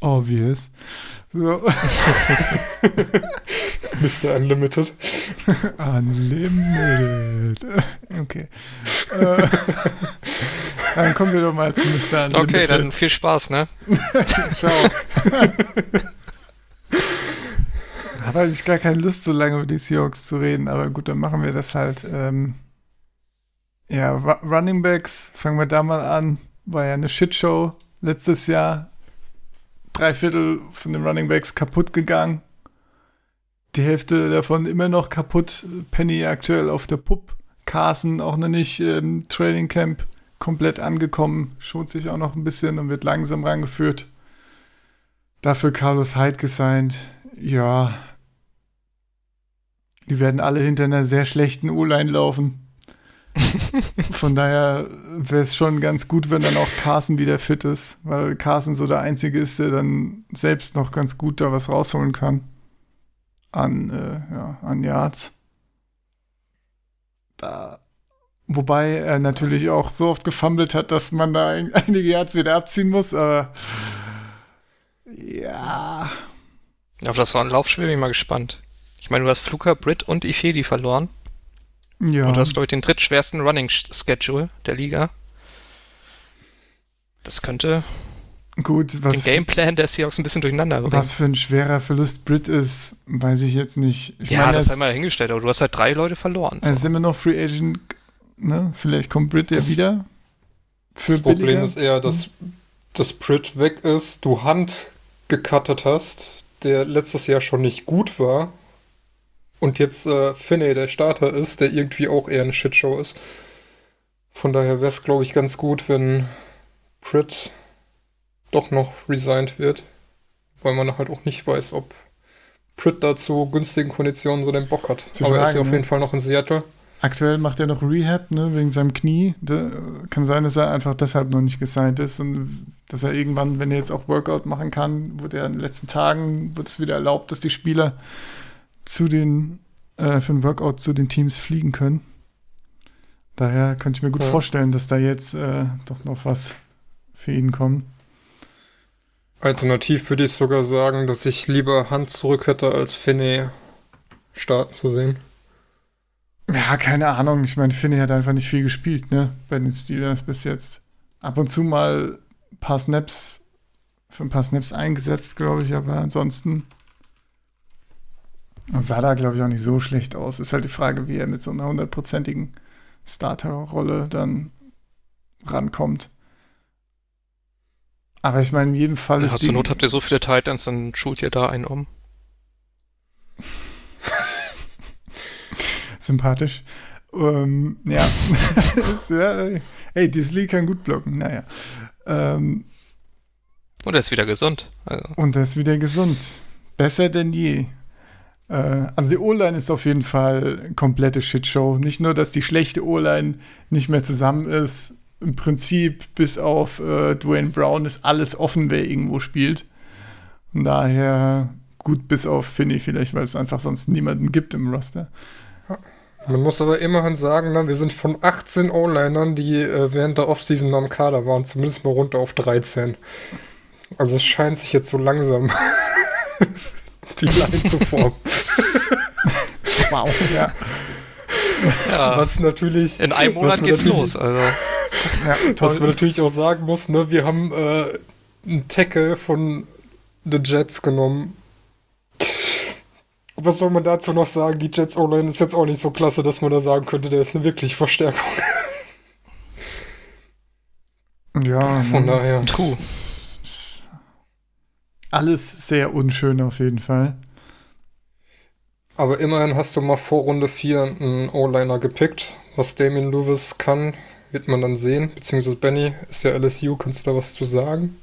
Obvious. So. Mr. Unlimited. Unlimited. Okay. Äh, dann kommen wir doch mal zu Mr. Unlimited. Okay, dann viel Spaß, ne? Ciao. Habe eigentlich gar keine Lust, so lange über die Seahawks zu reden, aber gut, dann machen wir das halt. Ähm, ja, Running Backs, fangen wir da mal an. War ja eine Shitshow letztes Jahr drei Viertel von den Running Backs kaputt gegangen. Die Hälfte davon immer noch kaputt. Penny aktuell auf der Pup. Carson auch noch nicht im Training Camp komplett angekommen. Schont sich auch noch ein bisschen und wird langsam rangeführt. Dafür Carlos Hyde gesigned. Ja. Die werden alle hinter einer sehr schlechten O-Line laufen. Von daher wäre es schon ganz gut, wenn dann auch Carson wieder fit ist, weil Carson so der Einzige ist, der dann selbst noch ganz gut da was rausholen kann. An, äh, ja, an Yards. Da. Wobei er natürlich auch so oft gefummelt hat, dass man da einige Yards wieder abziehen muss, aber ja. Auf das Laufspiel bin ich mal gespannt. Ich meine, du hast Fluker, Britt und Ifedi verloren. Ja. Und du hast, glaube ich, den drittschwersten Running Schedule der Liga. Das könnte, Gut, was, den Gameplan der Seahawks ein bisschen durcheinander bringt. was für ein schwerer Verlust Brit ist, weiß ich jetzt nicht. Ich ja, meine, das es- sei mal dahingestellt, aber du hast halt drei Leute verloren. Es So. ist immer noch Free Agent, ne? Vielleicht kommt Brit ja wieder. Für das Problem billiger. ist eher, dass das Brit weg ist, du Hand gecuttet hast, der letztes Jahr schon nicht gut war. Und jetzt äh, Finney der Starter ist, der irgendwie auch eher eine Shitshow ist. Von daher wäre es, glaube ich, ganz gut, wenn Britt doch noch resigned wird. Weil man halt auch nicht weiß, ob Britt da zu günstigen Konditionen so den Bock hat. Zu Aber er ist ja fragen, auf jeden Fall noch in Seattle. Aktuell macht er noch Rehab, ne, wegen seinem Knie. Da, kann sein, dass er einfach deshalb noch nicht gesigned ist und dass er irgendwann, wenn er jetzt auch Workout machen kann, wird er in den letzten Tagen, wird es wieder erlaubt, dass die Spieler zu den, äh, für ein Workout zu den Teams fliegen können. Daher könnte ich mir gut Ja. vorstellen, dass da jetzt äh, doch noch was für ihn kommt. Alternativ würde ich sogar sagen, dass ich lieber Hand zurück hätte, als Finney starten zu sehen. Ja, keine Ahnung. Ich meine, Finney hat einfach nicht viel gespielt, ne? Bei den Steelers bis jetzt. Ab und zu mal ein paar Snaps, für ein paar Snaps eingesetzt, glaube ich, aber ansonsten und sah da, glaube ich, auch nicht so schlecht aus. Ist halt die Frage, wie er mit so einer hundertprozentigen Starter-Rolle dann rankommt. Aber ich meine, in jedem Fall Ja, ist zur Not habt ihr so viele Titans, dann schult ihr da einen um. sympathisch. Ähm, ja. Hey, Disley kann gut blocken, naja. Ähm, Und er ist wieder gesund. Also, und er ist wieder gesund. Besser denn je. Äh, also die O-Line ist auf jeden Fall komplette Shitshow. Nicht nur, dass die schlechte O-Line nicht mehr zusammen ist. Im Prinzip, bis auf äh, Dwayne Brown, ist alles offen, wer irgendwo spielt. Von daher gut, bis auf Finney vielleicht, weil es einfach sonst niemanden gibt im Roster. Man muss aber immerhin sagen, ne, wir sind von 18 O-Linern, die äh, während der Offseason am Kader waren, zumindest mal runter auf 13. Also es scheint sich jetzt so langsam die Line zu formen. Wow. ja. ja, Was natürlich. in einem Monat geht's los. Also, ja Was man natürlich auch sagen muss, ne, wir haben äh, einen Tackle von The Jets genommen. Was soll man dazu noch sagen? Die Jets O-Line ist jetzt auch nicht so klasse, dass man da sagen könnte, der ist eine wirkliche Verstärkung. Ja, Von daher. true. Alles sehr unschön auf jeden Fall. Aber immerhin hast du mal vor Runde 4 einen O-Liner gepickt. Was Damien Lewis kann, wird man dann sehen. Beziehungsweise Benny ist ja LSU, kannst du da was zu sagen?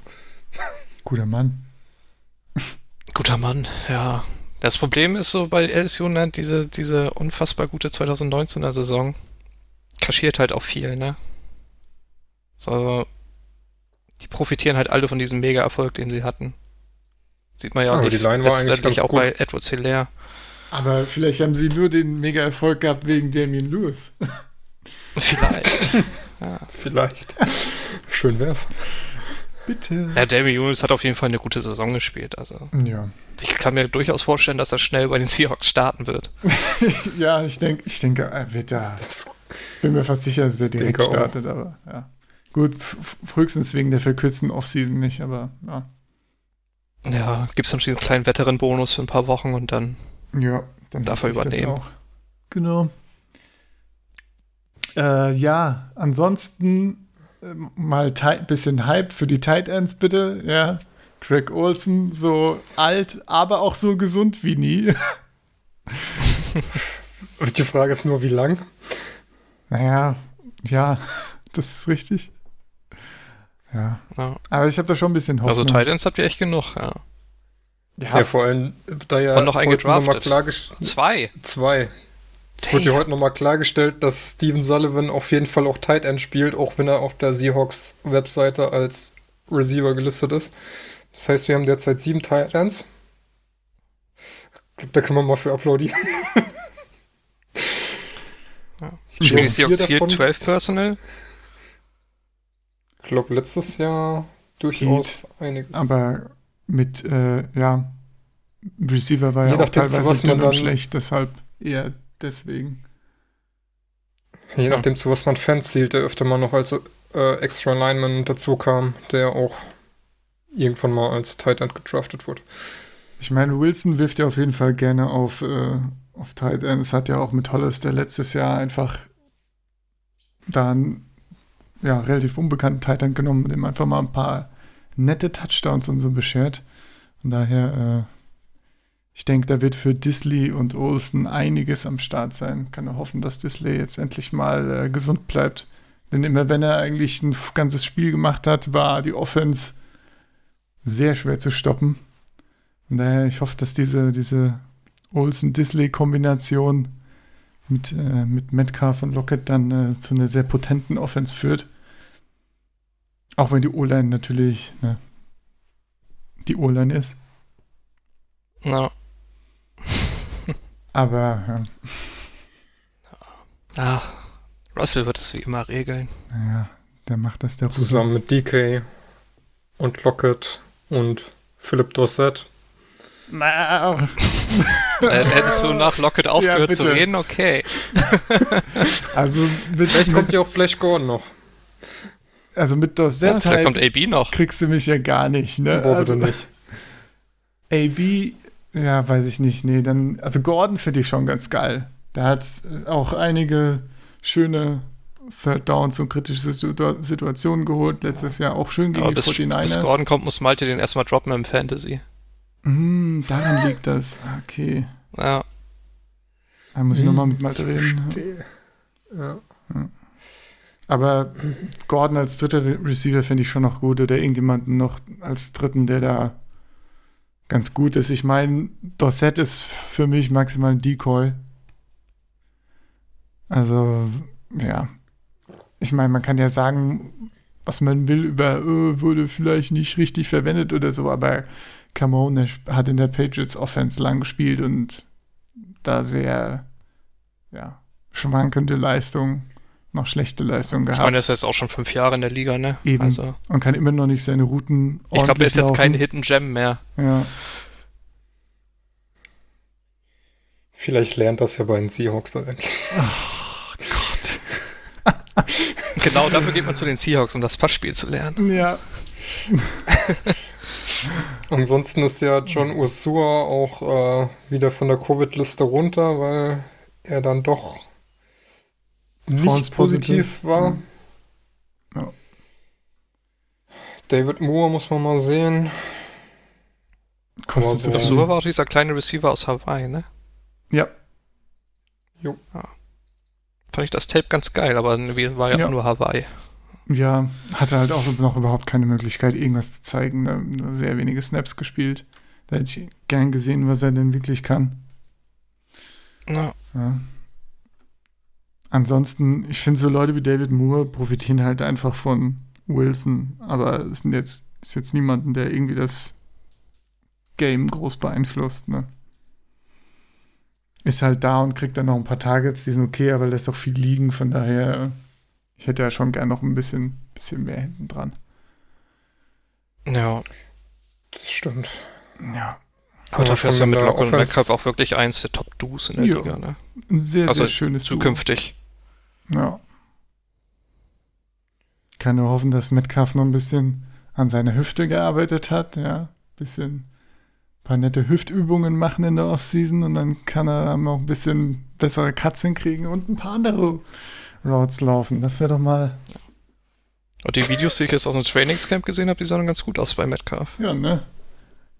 Guter Mann. Guter Mann, ja. Das Problem ist so bei LSU, ne, diese, diese unfassbar gute 2019er Saison kaschiert halt auch viel, ne? So, die profitieren halt alle von diesem Mega-Erfolg, den sie hatten. Sieht man ja auch Aber die nicht Line war eigentlich auch gut. bei Edward Hilaire. Aber vielleicht haben sie nur den Mega-Erfolg gehabt wegen Damien Lewis. Vielleicht. Vielleicht. Schön wär's. Bitte. ja, Damien Lewis hat auf jeden Fall eine gute Saison gespielt. Also Ja. ich kann mir durchaus vorstellen, dass er schnell bei den Seahawks starten wird. Ja, ich denke, ich denke, er wird da. Bin mir fast sicher, dass er direkt denke auch. startet, aber ja. Gut, f- f- höchstens wegen der verkürzten Offseason nicht, aber ja. Ja, gibt's natürlich einen kleinen Veteran-Bonus für ein paar Wochen und dann Ja, dann Darf er übernehmen. Auch. Genau. Äh, ja, ansonsten äh, mal ein bisschen Hype für die Tight Ends bitte. Ja, Greg Olson, so alt, aber auch so gesund wie nie. Die Frage ist nur, wie lang? Naja, ja, das ist richtig. Ja, ja. aber ich habe da schon ein bisschen Hoffnung. Also Titans habt ihr echt genug, ja. Ja, vor allem, da ja Und noch einen heute noch mal gedraftet. klargestellt. Zwei. Zwei. Es wird ja heute nochmal klargestellt, dass Steven Sullivan auf jeden Fall auch Tight End spielt, auch wenn er auf der Seahawks-Webseite als Receiver gelistet ist. Das heißt, wir haben derzeit sieben Tight Ends. Ich glaube, da können wir mal für applaudieren. Ja. Ich Spielen die Seahawks vier viel davon- 12 Personal? Ich glaube, letztes Jahr durchaus einiges. Aber mit, äh, ja, Receiver war Je ja auch zu teilweise man dünn und schlecht, deshalb eher deswegen. Je nachdem, zu was man Fans zielt, der öfter mal noch als äh, Extra Lineman dazu kam, der auch irgendwann mal als Tight End gedraftet wird. Ich meine, Wilson wirft ja auf jeden Fall gerne auf, äh, auf Tight End. Es hat ja auch mit Hollister letztes Jahr einfach da einen ja, relativ unbekannten Tight End genommen und ihm einfach mal ein paar nette Touchdowns und so beschert. Von daher, äh, ich denke, da wird für Disley und Olsen einiges am Start sein. Kann nur hoffen, dass Disley jetzt endlich mal äh, gesund bleibt. Denn immer wenn er eigentlich ein ganzes Spiel gemacht hat, war die Offense sehr schwer zu stoppen. Von daher, ich hoffe, dass diese, diese Olsen-Disley-Kombination mit, äh, mit Metcalf und Lockett dann äh, zu einer sehr potenten Offense führt. Auch wenn die O-Line natürlich ne, die O-Line ist. Ja. Aber ja. Ach, Russell wird es wie immer regeln. Ja, der macht das der Zusammen mit DK und Lockett und Philipp Dossett. Na. äh, hättest du nach Lockett aufgehört ja, zu reden? Okay. also mit, vielleicht kommt ja auch Flash Gordon noch. Also mit Dossett ja, halt kommt AB noch. kriegst du mich ja gar nicht, ne? Boah, also, nicht. AB, ja, weiß ich nicht. Nee, dann, also Gordon finde ich schon ganz geil. Der hat auch einige schöne Third Downs und kritische Situationen geholt. Letztes Jahr auch schön gegen Aber die bis, 49ers. Bis Gordon kommt, muss Malte den erstmal droppen im Fantasy. Mm, daran liegt das. Okay. Ja. Da muss ich hm, nochmal mit Malte reden. Ja. ja. Aber Gordon als dritter Receiver finde ich schon noch gut oder irgendjemanden noch als dritten, der da ganz gut ist. Ich meine, Dorset ist für mich maximal ein Decoy. Also, ja. Ich meine, man kann ja sagen, was man will über, äh, wurde vielleicht nicht richtig verwendet oder so, aber Camone hat in der Patriots Offense lang gespielt und da sehr, ja, schwankende Leistung, noch schlechte Leistung gehabt. Ich meine, er ist jetzt auch schon fünf Jahre in der Liga, ne? Eben. Also. Und kann immer noch nicht seine Routen Ich glaube, er ist jetzt kein Hidden Gem mehr. Ja. Vielleicht lernt das ja bei den Seahawks dann endlich. Oh Gott. genau, dafür geht man zu den Seahawks, um das Passspiel zu lernen. Ja. Ansonsten ist ja John Ursua auch äh, wieder von der Covid-Liste runter, weil er dann doch nicht positiv war. Ja. David Moore muss man mal sehen. Kostet so Ursua war auch dieser kleine Receiver aus Hawaii, ne? Ja. Jo. Ja. Fand ich das Tape ganz geil, aber war ja, ja. nur Hawaii. Ja, hatte halt auch noch überhaupt keine Möglichkeit, irgendwas zu zeigen. Ne? Sehr wenige Snaps gespielt. Da hätte ich gern gesehen, was er denn wirklich kann. Ja. ja. Ansonsten, ich finde so Leute wie David Moore profitieren halt einfach von Wilson, aber es sind jetzt, ist jetzt niemanden, der irgendwie das Game groß beeinflusst, ne? Ist halt da und kriegt dann noch ein paar Targets, die sind okay, aber lässt auch viel liegen, von daher ich hätte ja schon gern noch ein bisschen, bisschen mehr hinten dran. Ja. Das stimmt. Ja. Aber ja, dafür ist ja mit Lock und Metcalf auch wirklich eins der Top-Dos in der ja. Liga, ne? Ein sehr, also sehr schönes Zukünftig. Duo. Ja. Ich kann nur hoffen, dass Metcalf noch ein bisschen an seiner Hüfte gearbeitet hat, ja. Ein bisschen ein paar nette Hüftübungen machen in der Offseason und dann kann er noch ein bisschen bessere Cuts hinkriegen und ein paar andere Routes laufen. Das wäre doch mal. Und die Videos, die ich jetzt aus dem Trainingscamp gesehen habe, die sahen ganz gut aus bei Metcalf. Ja, ne?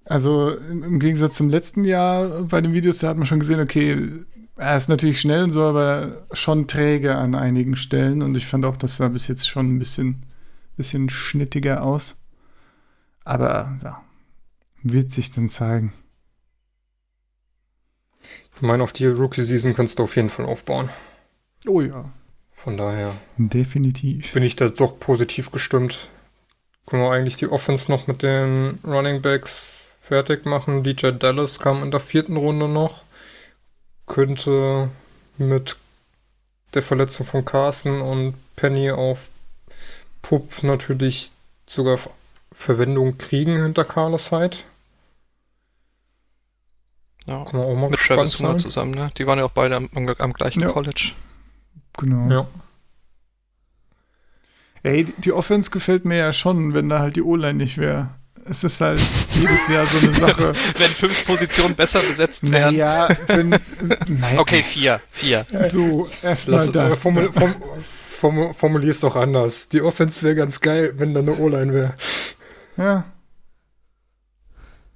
Also im Gegensatz zum letzten Jahr bei den Videos, da hat man schon gesehen, okay, er ist natürlich schnell und so, aber schon träge an einigen Stellen. Und ich fand auch, das sah bis jetzt schon ein bisschen, bisschen schnittiger aus. Aber ja, wird sich dann zeigen. Ich meine, auf die Rookie-Season kannst du auf jeden Fall aufbauen. Oh ja, von daher. Definitiv. Bin ich da doch positiv gestimmt. Können wir eigentlich die Offense noch mit den Running Backs fertig machen? DJ Dallas kam in der vierten Runde noch. Könnte mit der Verletzung von Carson und Penny auf Pup natürlich sogar Verwendung kriegen hinter Carlos Hyde. Ja, mit Travis Hunter zusammen, ne? Die waren ja auch beide am, am gleichen ja. College. Genau. Ja. Ey, die Offense gefällt mir ja schon, wenn da halt die O-Line nicht wäre. es ist halt jedes Jahr so eine Sache. Wenn fünf Positionen besser besetzt wären. Naja, wenn, naja, Okay, vier. Vier. so, erstmal äh, das. formul, form, form, formulier's doch anders. Die Offense wäre ganz geil, wenn da eine O-Line wäre. Ja.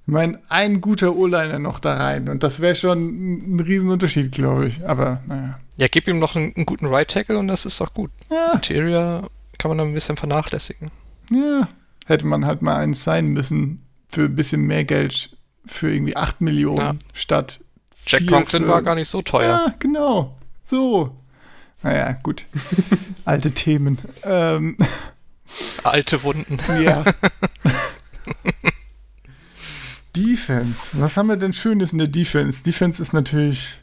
Ich meine, ein guter O-Liner noch da rein und das wäre schon ein, ein Riesenunterschied, glaube ich. Aber naja. Ja, gib ihm noch einen, einen guten Right Tackle und das ist doch gut. Ja, Interior kann man dann ein bisschen vernachlässigen. ja. Hätte man halt mal eins sein müssen für ein bisschen mehr Geld für irgendwie 8 Millionen Ja. statt. Jack Conklin war gar nicht so teuer. Ja, genau. So. Naja, gut. Alte Themen. Ähm, Alte Wunden. ja. Defense. Was haben wir denn Schönes in der Defense? Defense ist natürlich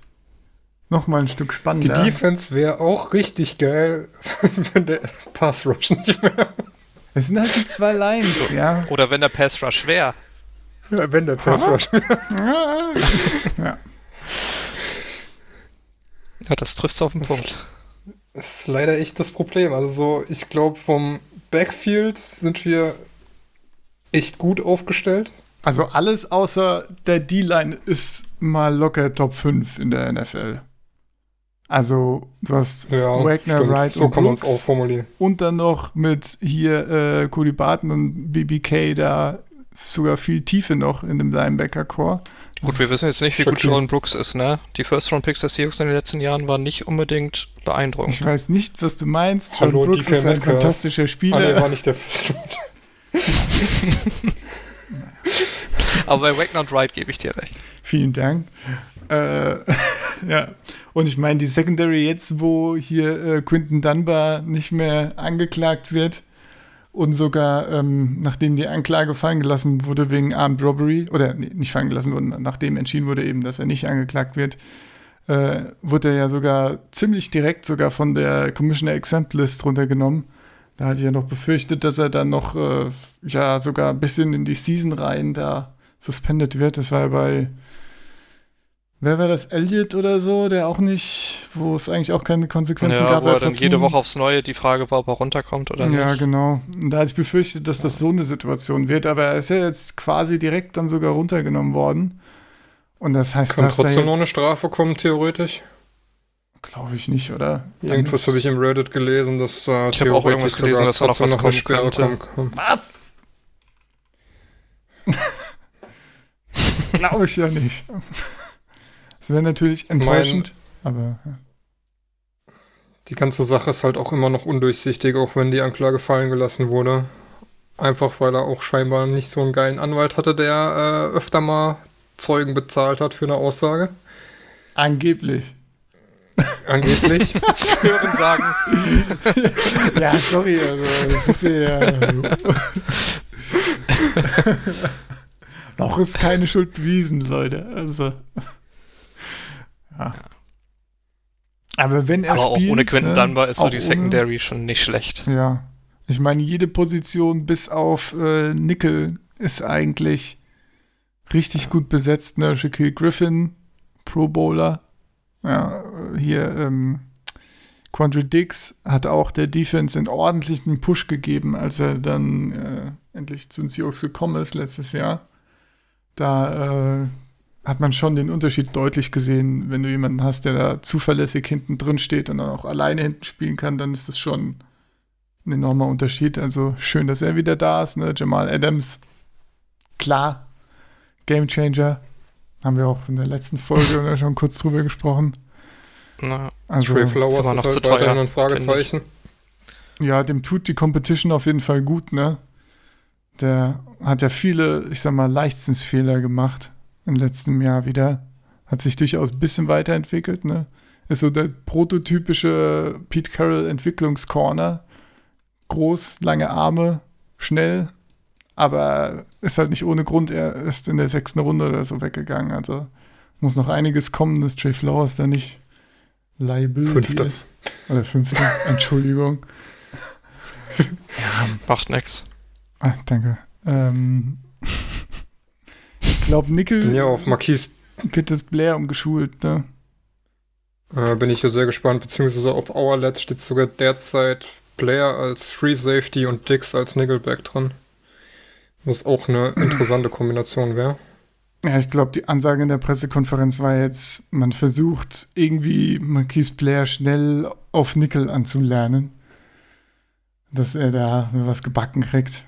noch mal ein Stück Die spannender. Defense wäre auch richtig geil, wenn der Pass Rush nicht mehr. Es sind halt die zwei Lines, ja. Oder wenn der Pass Rush wäre. Wenn der Pass Rush. ja. Ja, das trifft's auf den Punkt. Das ist leider echt das Problem. Also so, ich glaube, vom Backfield sind wir echt gut aufgestellt. Also alles außer der D-Line ist mal locker Top 5 in der NFL. Also, du hast Ja, Wagner, stimmt. Wright so und kann man es Brooks. auch formulieren. und dann noch mit hier äh, Cody Barton und BBK da sogar viel Tiefe noch in dem Linebacker-Core. Gut, wir wissen jetzt nicht, wie gut. Jordan Brooks ist, ne? Die First-Round-Picks der Seahawks in den letzten Jahren waren nicht unbedingt Ich beeindruckend. weiß nicht, was du meinst. Hallo, John Brooks DK ist ein Metcalf. fantastischer Ah, nee, Spieler. war nicht der First Round. Aber bei Wagner und Wright gebe ich dir recht. Vielen Dank. Äh, ja. Und ich meine, die Secondary jetzt, wo hier äh, Quinton Dunbar nicht mehr angeklagt wird und sogar, ähm, nachdem die Anklage fallen gelassen wurde wegen Armed Robbery, oder nee, nicht fallen gelassen wurde, nachdem entschieden wurde eben, dass er nicht angeklagt wird, äh, wurde er ja sogar ziemlich direkt sogar von der Commissioner Exempt List runtergenommen. Da hatte ich ja noch befürchtet, dass er dann noch, äh, ja, sogar ein bisschen in die Season rein da suspended wird. Das war ja bei, wer war das, Elliot oder so, der auch nicht, wo es eigentlich auch keine Konsequenzen Ja, gab. wo er aber dann jede Woche aufs Neue die Frage war, ob er runterkommt oder Ja, nicht. genau. Und da hatte ich befürchtet, dass das so eine Situation wird, aber er ist ja jetzt quasi direkt dann sogar runtergenommen worden. Und das heißt, Kann dass da trotzdem noch eine jetzt, Strafe kommen, theoretisch. glaube ich nicht, oder? Irgendwas habe ich im Reddit gelesen, dass äh, Ich habe auch irgendwas gelesen, dass da noch was kommen könnte. Was? Glaube ich ja nicht. Das wäre natürlich enttäuschend, aber ja. Die ganze Sache ist halt auch immer noch undurchsichtig, auch wenn die Anklage fallen gelassen wurde. Einfach weil er auch scheinbar nicht so einen geilen Anwalt hatte, der äh, öfter mal Zeugen bezahlt hat für eine Aussage. angeblich. Angeblich. Hören sagen, Ja, sorry, also das. Noch ist keine Schuld bewiesen, Leute. Also. Ja. Aber wenn er aber auch spielt, ohne Quentin ne, Dunbar ist so auch die ohne- Secondary schon nicht schlecht. Ja. Ich meine, jede Position bis auf äh, Nickel ist eigentlich richtig gut besetzt. Ne? Shaquille Griffin, Pro Bowler. Ja, hier, ähm, Quandre Dix hat auch der Defense einen ordentlichen Push gegeben, als er dann äh, endlich zu den Seahawks gekommen ist letztes Jahr. Da äh, hat man schon den Unterschied deutlich gesehen. Wenn du jemanden hast, der da zuverlässig hinten drin steht und dann auch alleine hinten spielen kann, dann ist das schon ein enormer Unterschied. Also schön, dass er wieder da ist. Ne? Jamal Adams, klar, Game Changer. Haben wir auch in der letzten Folge schon kurz drüber gesprochen. Na, Also, Trey Flowers ist noch halt zu teuer, ein Fragezeichen. ja, dem tut die Competition auf jeden Fall gut, ne? Der hat ja viele, ich sag mal, Leichtsinnsfehler gemacht im letzten Jahr wieder. Hat sich durchaus ein bisschen weiterentwickelt, ne? Ist so der prototypische Pete Carroll Entwicklungscorner. Groß, lange Arme, schnell, aber ist halt nicht ohne Grund. Er ist in der sechsten Runde oder so weggegangen. Also muss noch einiges kommen, dass Trey Flowers da nicht Liability Fünfte. ist. Oder fünfte, Entschuldigung. macht nix. Ah, danke. Ähm, ich glaube, Bin Nickel ja auf Marquise, wird das Blair umgeschult, ne? äh, bin ich ja sehr gespannt, beziehungsweise auf Hourlet steht sogar derzeit Player als Free Safety und Dix als Nickelback drin. Was auch eine interessante Kombination wäre. Ja, ich glaube, die Ansage in der Pressekonferenz war jetzt, man versucht irgendwie Marquise Blair schnell auf Nickel anzulernen, dass er da was gebacken kriegt.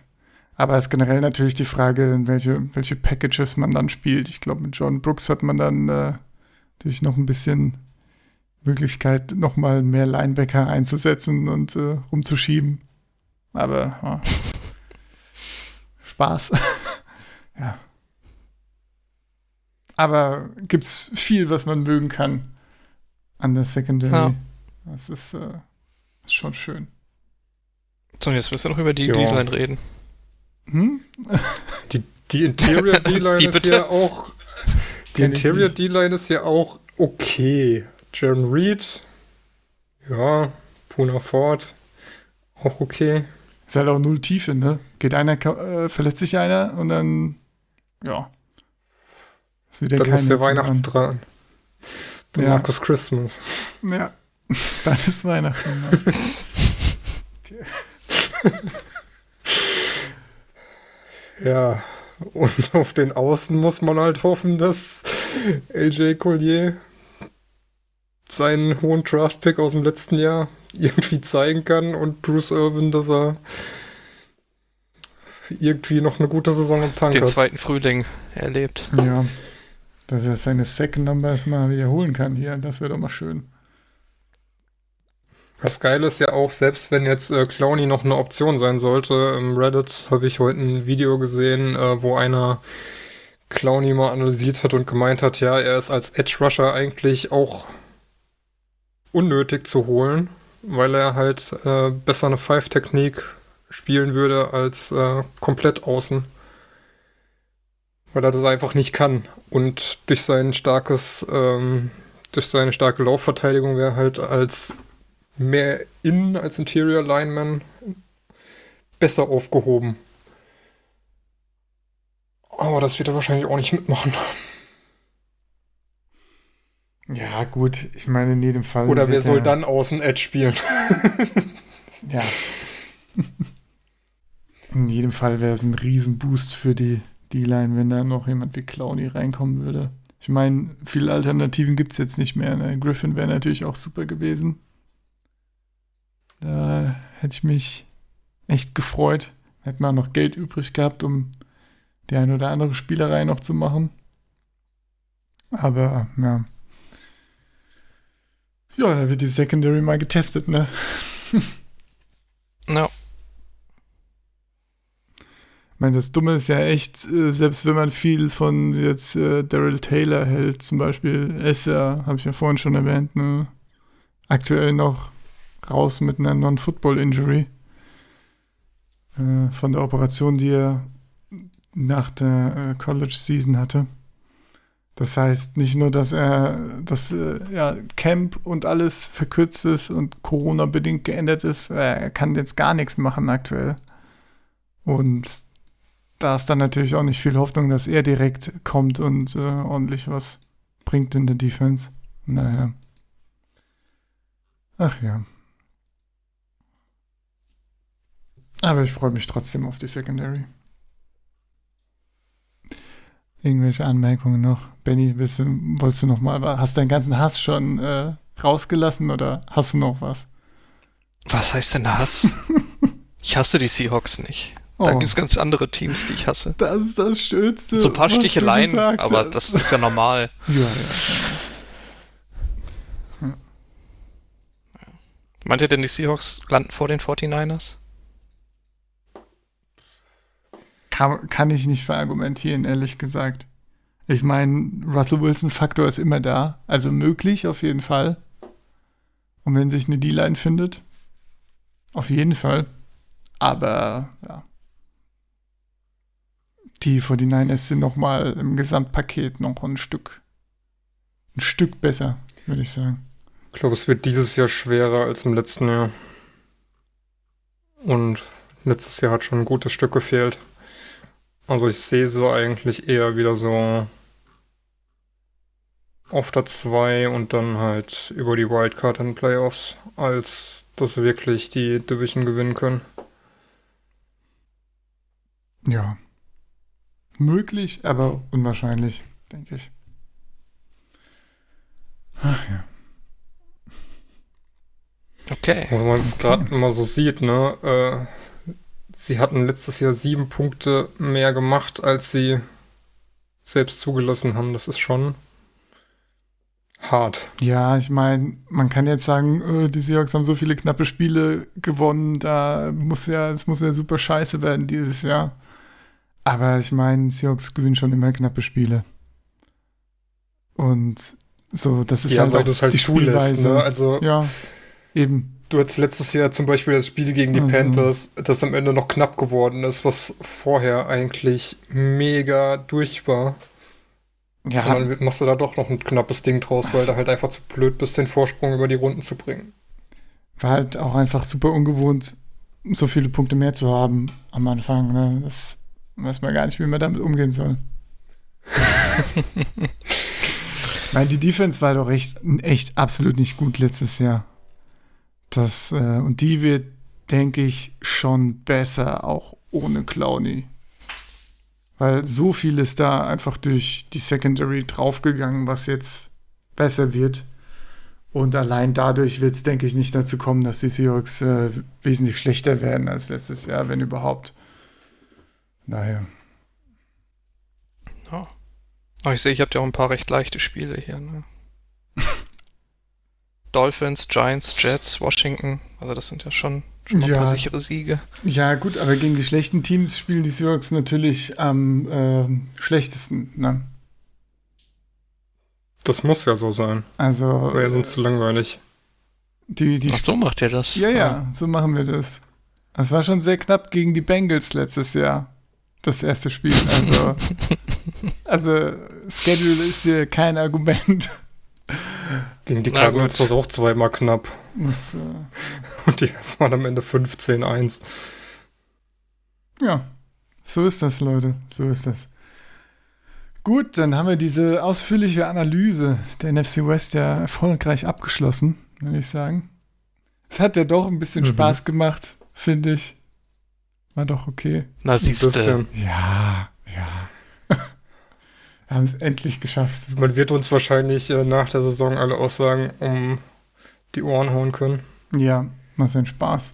Aber es ist generell natürlich die Frage, in welche, welche Packages man dann spielt. Ich glaube, mit John Brooks hat man dann äh, natürlich noch ein bisschen Möglichkeit, nochmal mehr Linebacker einzusetzen und äh, rumzuschieben. Aber ja. Spaß. ja. Aber gibt es viel, was man mögen kann an der Secondary. Ja. Das ist, äh, ist schon schön. So, jetzt müssen wir noch über die D-Line reden. Hm? Die, die Interior D-Line ist ja auch. Die Interior D-Line ist ja auch okay. Jaron Reed, ja, Puna Ford, auch okay. Ist halt auch null Tiefe, ne? Geht einer, äh, verletzt sich einer und dann, ja. Ist wieder dann ist der Weihnachten dran. Der ja. Marcus Christmas. Ja, dann ist Weihnachten. Ne? okay. Ja, und auf den Außen muss man halt hoffen, dass LJ Collier seinen hohen Draft-Pick aus dem letzten Jahr irgendwie zeigen kann und Bruce Irvin, dass er irgendwie noch eine gute Saison im Tank Den hat. zweiten Frühling erlebt. Ja, dass er seine Second Number erstmal wiederholen kann hier, das wäre doch mal schön. Das Geile ist ja auch, selbst wenn jetzt äh, Clowny noch eine Option sein sollte, im Reddit habe ich heute ein Video gesehen, äh, wo einer Clowny mal analysiert hat und gemeint hat, ja, er ist als Edge Rusher eigentlich auch unnötig zu holen, weil er halt äh, besser eine Five-Technik spielen würde als äh, komplett außen. Weil er das einfach nicht kann. Und durch sein starkes, ähm, durch seine starke Laufverteidigung wäre halt als mehr Innen als Interior Lineman besser aufgehoben. Aber das wird er wahrscheinlich auch nicht mitmachen. Ja, gut, ich meine in jedem Fall. Oder wer soll dann außen Edge spielen? ja. In jedem Fall wäre es ein Riesenboost für die D-Line, wenn da noch jemand wie Clowny reinkommen würde. Ich meine, viele Alternativen gibt es jetzt nicht mehr. Ne? Griffin wäre natürlich auch super gewesen. Da hätte ich mich echt gefreut. Hätte man noch Geld übrig gehabt, um die ein oder andere Spielerei noch zu machen. Aber ja, ja, da wird die Secondary mal getestet, ne? Ja. Ich meine, das Dumme ist ja echt, äh, selbst wenn man viel von jetzt äh, Daryl Taylor hält, zum Beispiel, ist ja, habe ich ja vorhin schon erwähnt, ne, aktuell noch raus mit einer Non-Football-Injury. Äh, von der Operation, die er nach der äh, College-Season hatte. Das heißt nicht nur, dass er das äh, ja, Camp und alles verkürzt ist und Corona-bedingt geändert ist, er kann jetzt gar nichts machen aktuell. Und da ist dann natürlich auch nicht viel Hoffnung, dass er direkt kommt und äh, ordentlich was bringt in der Defense. Naja. Ach ja. Aber ich freue mich trotzdem auf die Secondary. Irgendwelche Anmerkungen noch? Benny, willst du, wolltest du noch mal, hast du deinen ganzen Hass schon äh, rausgelassen oder hast du noch was? Was heißt denn Hass? ich hasse die Seahawks nicht. Da oh. gibt es ganz andere Teams, die ich hasse. Das ist das Schönste. So ein paar Sticheleien, aber das ist ja normal. ja, ja, ja. Meint ihr denn, die Seahawks landen vor den 49ers? Kann, kann ich nicht verargumentieren, ehrlich gesagt. Ich meine, Russell Wilson-Faktor ist immer da. Also möglich auf jeden Fall. Und wenn sich eine D-Line findet, auf jeden Fall. Aber ja. Die 49ers sind nochmal im Gesamtpaket noch ein Stück, ein Stück besser, würde ich sagen. Ich glaube, es wird dieses Jahr schwerer als im letzten Jahr. Und letztes Jahr hat schon ein gutes Stück gefehlt. Also ich sehe so eigentlich eher wieder so auf der 2 und dann halt über die Wildcard in Playoffs, als dass sie wirklich die Division gewinnen können. Ja, möglich, aber unwahrscheinlich, denke ich. Ach ja. Okay. Wenn man es gerade mal so sieht, ne? Äh, sie hatten letztes Jahr sieben Punkte mehr gemacht, als sie selbst zugelassen haben. Das ist schon hart. Ja, ich meine, man kann jetzt sagen, äh, die Seahawks haben so viele knappe Spiele gewonnen, da muss ja, es muss ja super scheiße werden dieses Jahr. Aber ich meine, Seahawks gewinnen schon immer knappe Spiele. Und so, das ist ja, halt weil auch halt die zulässt, Spielweise. ne? Also Ja, eben. Du hattest letztes Jahr zum Beispiel das Spiel gegen die Also. Panthers, das am Ende noch knapp geworden ist, was vorher eigentlich mega durch war. Ja, Und dann machst du da doch noch ein knappes Ding draus, weil du halt einfach zu blöd bist, den Vorsprung über die Runden zu bringen. war halt auch einfach super ungewohnt, so viele Punkte mehr zu haben am Anfang. Ne? Das weiß man gar nicht, wie man damit umgehen soll. ich meine, die Defense war doch echt, echt absolut nicht gut letztes Jahr. Das, äh, und die wird, denke ich, schon besser, auch ohne Clowny. Weil so viel ist da einfach durch die Secondary draufgegangen, was jetzt besser wird. Und allein dadurch wird es, denke ich, nicht dazu kommen, dass die Seahawks äh, wesentlich schlechter werden als letztes Jahr, wenn überhaupt. Naja. Ja. Ich sehe, ich habe ja auch ein paar recht leichte Spiele hier. Ne? Dolphins, Giants, Jets, Washington. Also das sind ja schon, schon mal ein Ja. paar sichere Siege. Ja, gut, aber gegen die schlechten Teams spielen die Seahawks natürlich am ähm, schlechtesten. Ne? Das muss ja so sein. Also, Wäre sonst zu langweilig. die, die Ach so macht ihr das. Ja, ja, so machen wir das. Das war schon sehr knapp gegen die Bengals letztes Jahr. Das erste Spiel. Also, also Schedule ist hier kein Argument. Gegen die Na Cardinals war es auch zweimal knapp. Das, äh, Und die waren am Ende 15-1. ja, so ist das, Leute. So ist das. Gut, dann haben wir diese ausführliche Analyse der NFC West ja erfolgreich abgeschlossen, würde ich sagen. Es hat ja doch ein bisschen Mhm. Spaß gemacht, finde ich. War doch okay. Na siehst du. Ja, ja. Wir haben es endlich geschafft. Man wird uns wahrscheinlich äh, nach der Saison alle Aussagen um die Ohren hauen können. Ja, was ein Spaß.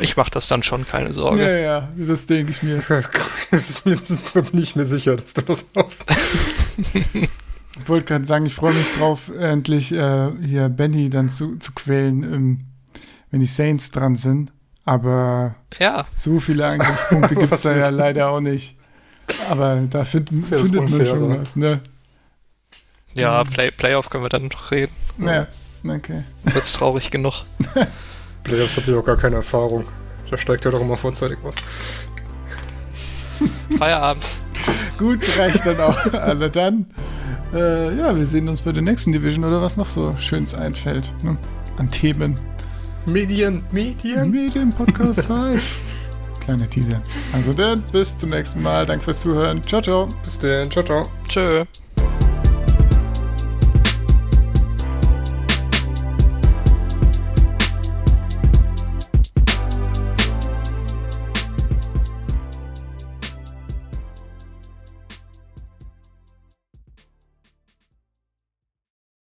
Ich mach das dann schon, keine Ja, Sorge. ja, das denke ich mir. Ich bin mir nicht mehr sicher, dass du das machst. Ich wollte gerade sagen, ich freue mich drauf, endlich äh, hier Benny dann zu, zu quälen, ähm, wenn die Saints dran sind. Aber Ja, so viele Angriffspunkte gibt es da ja leider auch nicht. Aber da find, Das ist ja das findet man schon Unfaire. was, ne? ja, Play Playoff können wir dann noch reden. Ja, okay. Wird's traurig genug. Playoffs habe ich auch gar keine Erfahrung. Da steigt ja doch immer vorzeitig was. Feierabend. Gut, reicht dann auch. Also dann, äh, ja, wir sehen uns bei der nächsten Division oder was noch so Schönes einfällt. Ne? An Themen. Medien, Medien. Dem Podcast 5. Kleiner Teaser. Also dann, bis zum nächsten Mal. Danke fürs Zuhören. Ciao, ciao. Bis dann, ciao, ciao. Tschö.